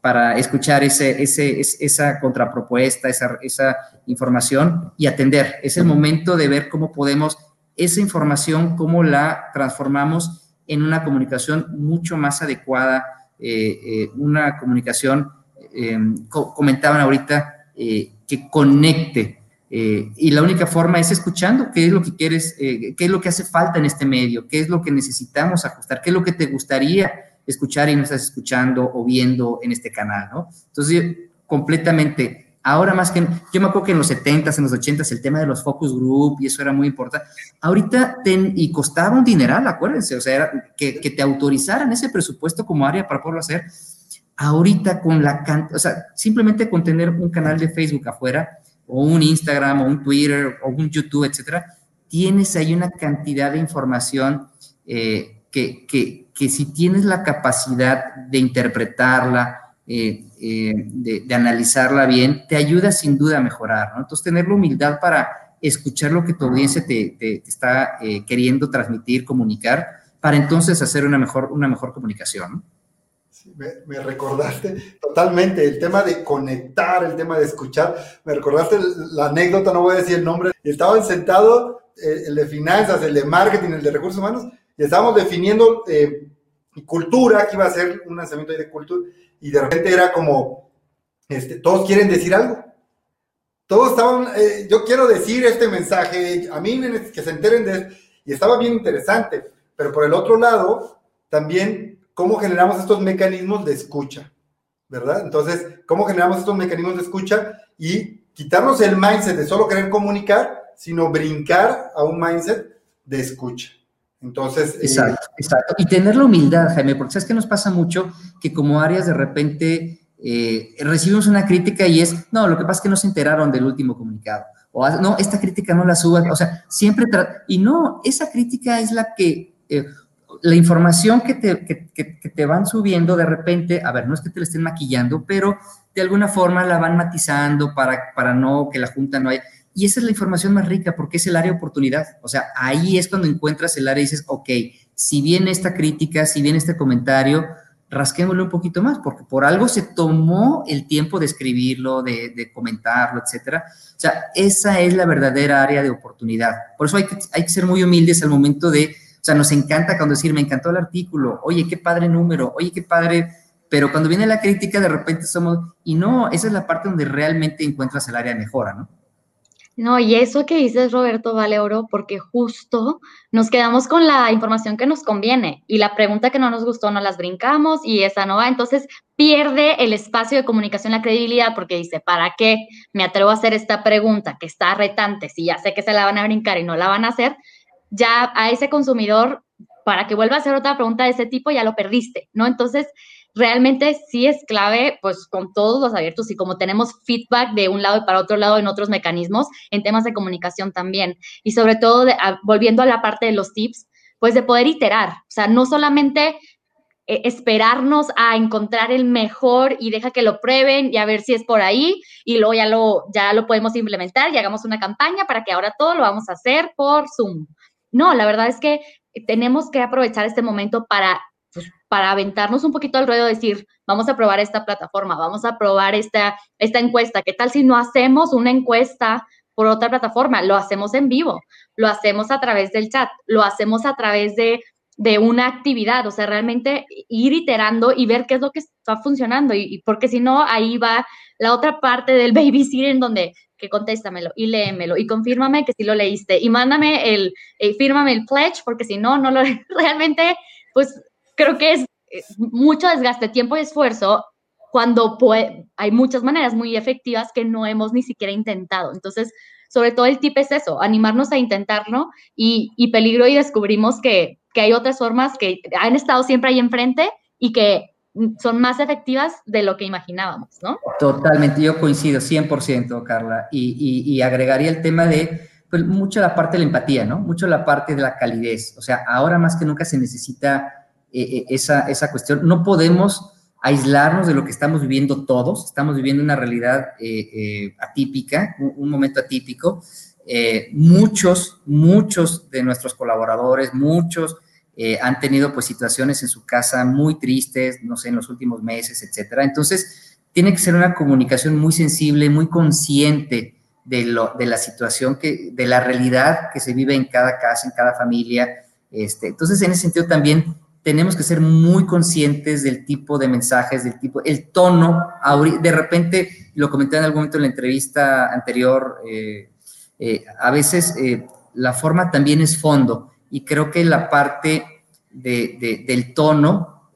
para escuchar ese, ese, esa contrapropuesta, esa, esa información y atender. Es el momento de ver cómo podemos esa información, cómo la transformamos en una comunicación mucho más adecuada, eh, eh, una comunicación, em, comentaban ahorita, eh, que conecte. y la única forma es escuchando qué es lo que quieres, qué es lo que hace falta en este medio, qué es lo que necesitamos ajustar, qué es lo que te gustaría escuchar y no estás escuchando o viendo en este canal, ¿no? Entonces, completamente, ahora más que, yo me acuerdo que en los 70s, en los 80s, el tema de los focus group y eso era muy importante. Ahorita, ten, y costaba un dineral, acuérdense, o sea, era que, que te autorizaran ese presupuesto como área para poderlo hacer. Ahorita con la o sea, simplemente con tener un canal de Facebook afuera, o un Instagram, o un Twitter, o un YouTube, etcétera, tienes ahí una cantidad de información eh, que, que, que si tienes la capacidad de interpretarla, eh, eh, de, analizarla bien, te ayuda sin duda a mejorar, ¿no? Entonces, tener la humildad para escuchar lo que tu audiencia te, está eh, queriendo transmitir, comunicar, para entonces hacer una mejor, una mejor comunicación, me, recordaste totalmente el tema de conectar, el tema de escuchar. Me recordaste la anécdota, no voy a decir el nombre. Estaban sentados el de finanzas, el de marketing, el de recursos humanos, y estábamos definiendo eh, cultura, que iba a ser un lanzamiento de cultura, y de repente era como, este, todos quieren decir algo. Todos estaban, eh, yo quiero decir este mensaje, a mí que se enteren de y estaba bien interesante, pero por el otro lado, también cómo generamos estos mecanismos de escucha, ¿verdad? Entonces, cómo generamos estos mecanismos de escucha y quitarnos el mindset de solo querer comunicar, sino brincar a un mindset de escucha. Entonces. Eh, exacto, exacto. Y tener la humildad, Jaime, porque sabes que nos pasa mucho que como áreas de repente eh, recibimos una crítica y es, no, lo que pasa es que no se enteraron del último comunicado. O ah, no, esta crítica no la suba. O sea, siempre. Y no, esa crítica es la que. Eh, la información que te, que, que te van subiendo de repente, a ver, no es que te la estén maquillando, pero de alguna forma la van matizando para, para no que la junta no haya y esa es la información más rica porque es el área de oportunidad. O sea, ahí es cuando encuentras el área y dices, ok, si viene esta crítica, si viene este comentario, rasquémosle un poquito más, porque por algo se tomó el tiempo de escribirlo, de, comentarlo, etcétera. O sea, esa es la verdadera área de oportunidad. Por eso hay que, hay que ser muy humildes al momento de, o sea, nos encanta cuando decir, me encantó el artículo, oye, qué padre número, oye, qué padre, pero cuando viene la crítica, de repente somos, y no, esa es la parte donde realmente encuentras el área de mejora, ¿no? No, y eso que dices, Roberto, vale oro, porque justo nos quedamos con la información que nos conviene y la pregunta que no nos gustó no las brincamos y esa no va. Entonces pierde el espacio de comunicación, la credibilidad, porque dice, ¿para qué me atrevo a hacer esta pregunta que está retante si ya sé que se la van a brincar y no la van a hacer? Ya a ese consumidor, para que vuelva a hacer otra pregunta de ese tipo, ya lo perdiste, ¿no? Entonces, realmente sí es clave, pues con todos los abiertos y como tenemos feedback de un lado y para otro lado en otros mecanismos, en temas de comunicación también. Y sobre todo, volviendo a la parte de los tips, pues de poder iterar, o sea, no solamente eh, esperarnos a encontrar el mejor y deja que lo prueben y a ver si es por ahí y luego ya lo, ya lo podemos implementar y hagamos una campaña para que ahora todo lo vamos a hacer por Zoom. No, la verdad es que tenemos que aprovechar este momento para pues, para aventarnos un poquito al ruedo, decir, vamos a probar esta plataforma, vamos a probar esta, esta encuesta. ¿Qué tal si no hacemos una encuesta por otra plataforma? Lo hacemos en vivo, lo hacemos a través del chat, lo hacemos a través de, de una actividad, o sea, realmente ir iterando y ver qué es lo que está funcionando, y, porque si no, ahí va la otra parte del babysitting en donde que contéstamelo y léemelo y confírmame que sí lo leíste y mándame el, eh, fírmame el pledge porque si no, no lo, realmente, pues creo que es eh, mucho desgaste, tiempo y esfuerzo cuando hay muchas maneras muy efectivas que no hemos ni siquiera intentado. Entonces, sobre todo el tip es eso, animarnos a intentarlo y, peligro y descubrimos que, que, hay otras formas que han estado siempre ahí enfrente y que son más efectivas de lo que imaginábamos, ¿no? Totalmente, yo coincido 100%, Carla, y, y, y agregaría el tema de pues, mucho la parte de la empatía, ¿no? Mucho la parte de la calidez. O sea, ahora más que nunca se necesita eh, eh, esa, esa, cuestión. No podemos aislarnos de lo que estamos viviendo todos. Estamos viviendo una realidad eh, atípica, un, momento atípico. muchos, muchos de nuestros colaboradores, muchos han tenido pues situaciones en su casa muy tristes, no sé, en los últimos meses, etcétera. Entonces, tiene que ser una comunicación muy sensible, muy consciente de, lo, de la situación, que, de la realidad que se vive en cada casa, en cada familia. Este, entonces, en ese sentido también tenemos que ser muy conscientes del tipo de mensajes, del tipo, el tono. De repente, lo comenté en algún momento en la entrevista anterior, eh, eh, a veces eh, la forma también es fondo y creo que la parte del tono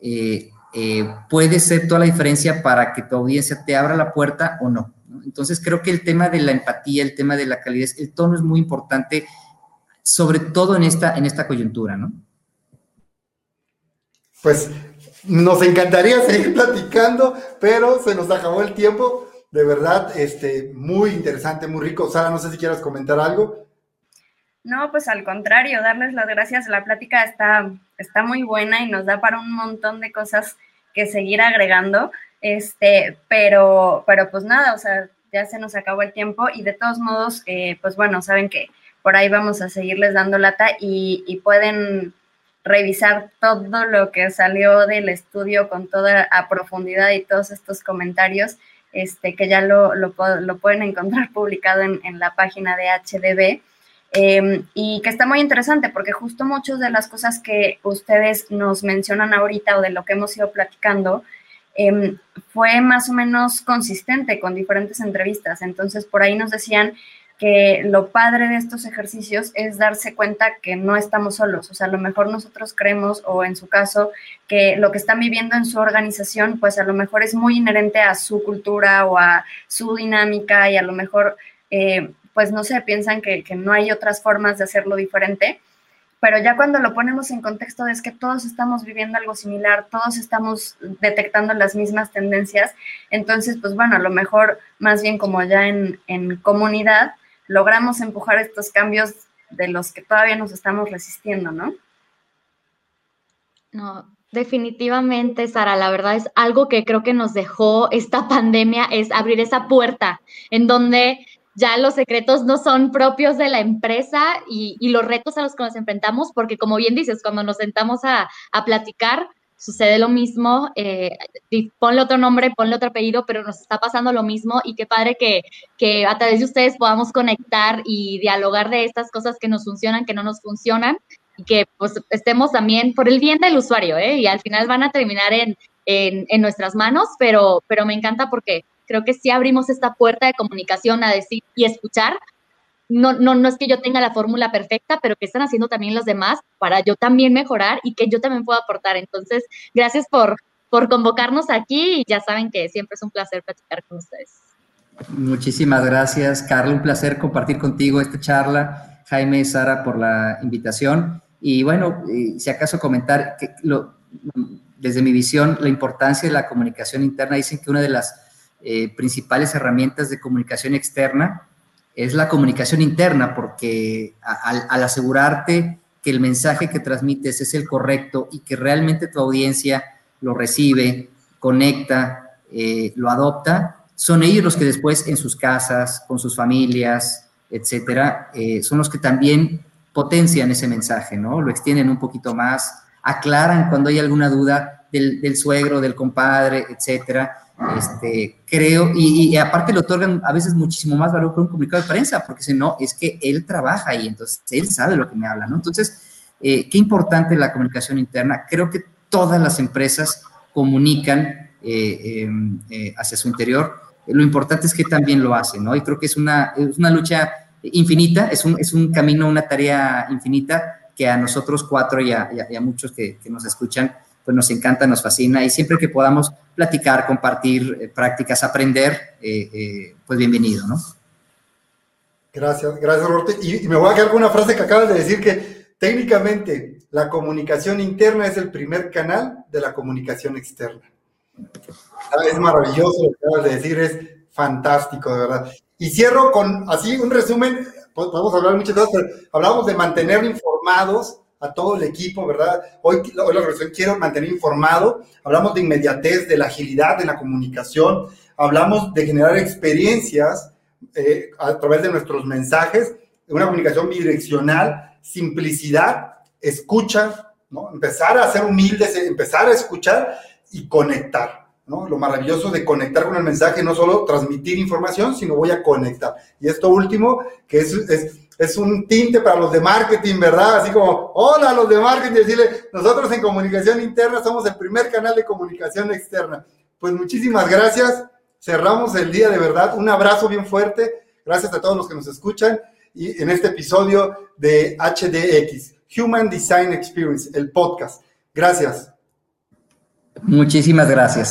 puede ser toda la diferencia para que tu audiencia te abra la puerta o no. Entonces creo que el tema de la empatía, el tema de la calidez, el tono es muy importante, sobre todo en esta, en esta coyuntura, ¿no? Pues nos encantaría seguir platicando, pero se nos acabó el tiempo. De verdad, este, muy interesante, muy rico. Sara, no sé si quieras comentar algo. No, pues al contrario, darles las gracias. La plática está, está muy buena y nos da para un montón de cosas que seguir agregando. Este, pero, pero pues nada, o sea, ya se nos acabó el tiempo y de todos modos, eh, pues bueno, saben que por ahí vamos a seguirles dando lata y, y pueden revisar todo lo que salió del estudio con toda a profundidad y todos estos comentarios, este, que ya lo, lo, pueden encontrar publicado en, la página de HDB. Em, y que está muy interesante porque justo muchas de las cosas que ustedes nos mencionan ahorita o de lo que hemos ido platicando, em, fue más o menos consistente con diferentes entrevistas. Entonces, por ahí nos decían que lo padre de estos ejercicios es darse cuenta que no estamos solos, o sea, a lo mejor nosotros creemos, o en su caso, que lo que están viviendo en su organización, pues a lo mejor es muy inherente a su cultura o a su dinámica y a lo mejor, eh, pues no sé, piensan que, que no hay otras formas de hacerlo diferente. Pero ya cuando lo ponemos en contexto es que todos estamos viviendo algo similar, todos estamos detectando las mismas tendencias, entonces, pues bueno, a lo mejor más bien como ya en, en comunidad, logramos empujar estos cambios de los que todavía nos estamos resistiendo, ¿no? No, definitivamente, Sara, la verdad es algo que creo que nos dejó esta pandemia, es abrir esa puerta en donde ya los secretos no son propios de la empresa y, los retos a los que nos enfrentamos, porque como bien dices, cuando nos sentamos a, a platicar, sucede lo mismo, eh, ponle otro nombre, ponle otro apellido, pero nos está pasando lo mismo y qué padre que, que a través de ustedes podamos conectar y dialogar de estas cosas que nos funcionan, que no nos funcionan y que pues estemos también por el bien del usuario, ¿eh? Y al final van a terminar en, en, en nuestras manos, pero, pero me encanta porque creo que sí abrimos esta puerta de comunicación a decir y escuchar no, no, no es que yo tenga la fórmula perfecta, pero que están haciendo también los demás para yo también mejorar y que yo también pueda aportar. Entonces, gracias por, por convocarnos aquí y ya saben que siempre es un placer platicar con ustedes. Muchísimas gracias, Carla. Un placer compartir contigo esta charla. Jaime y Sara por la invitación. Y bueno, si acaso comentar que desde mi visión, la importancia de la comunicación interna. Dicen que una de las eh, principales herramientas de comunicación externa es la comunicación interna, porque al, asegurarte que el mensaje que transmites es el correcto y que realmente tu audiencia lo recibe, conecta, eh, lo adopta, son ellos los que después en sus casas, con sus familias, etcétera, eh, son los que también potencian ese mensaje, ¿no? Lo extienden un poquito más, aclaran cuando hay alguna duda del, del suegro, del compadre, etcétera este, creo, y, aparte le otorgan a veces muchísimo más valor que un comunicado de prensa, porque si no, es que él trabaja ahí, entonces él sabe lo que me habla, ¿no? Entonces, eh, qué importante la comunicación interna. Creo que todas las empresas comunican eh, em, eh, hacia su interior. Lo importante es que también lo hacen, ¿no? Y creo que es una, es una lucha infinita, es un, es un camino, una tarea infinita que a nosotros cuatro y a, y muchos que nos escuchan, pues nos encanta, nos fascina y siempre que podamos platicar, compartir eh, prácticas, aprender, eh, eh, pues bienvenido, ¿no? Gracias, gracias Roberto. Y, me voy a quedar con una frase que acabas de decir que técnicamente la comunicación interna es el primer canal de la comunicación externa. Ah, es maravilloso lo que acabas de decir, es fantástico, de verdad. Y cierro con así un resumen, podemos hablar muchas cosas, pero hablamos de mantener informados a todo el equipo, ¿verdad? Hoy, hoy la organización quiero mantener informado. Hablamos de inmediatez, de la agilidad de la comunicación. Hablamos de generar experiencias eh, a través de nuestros mensajes, de una comunicación bidireccional, simplicidad, escucha, ¿no? Empezar a ser humildes, empezar a escuchar y conectar. ¿no? Lo maravilloso de conectar con el mensaje, no solo transmitir información, sino voy a conectar. Y esto último, que es, es es un tinte para los de marketing, ¿verdad? Así como, hola los de marketing, decirle, nosotros en comunicación interna somos el primer canal de comunicación externa. Pues muchísimas gracias. Cerramos el día de verdad. Un abrazo bien fuerte. Gracias a todos los que nos escuchan y en este episodio de HDX, Human Design Experience, el podcast. Gracias. Muchísimas gracias.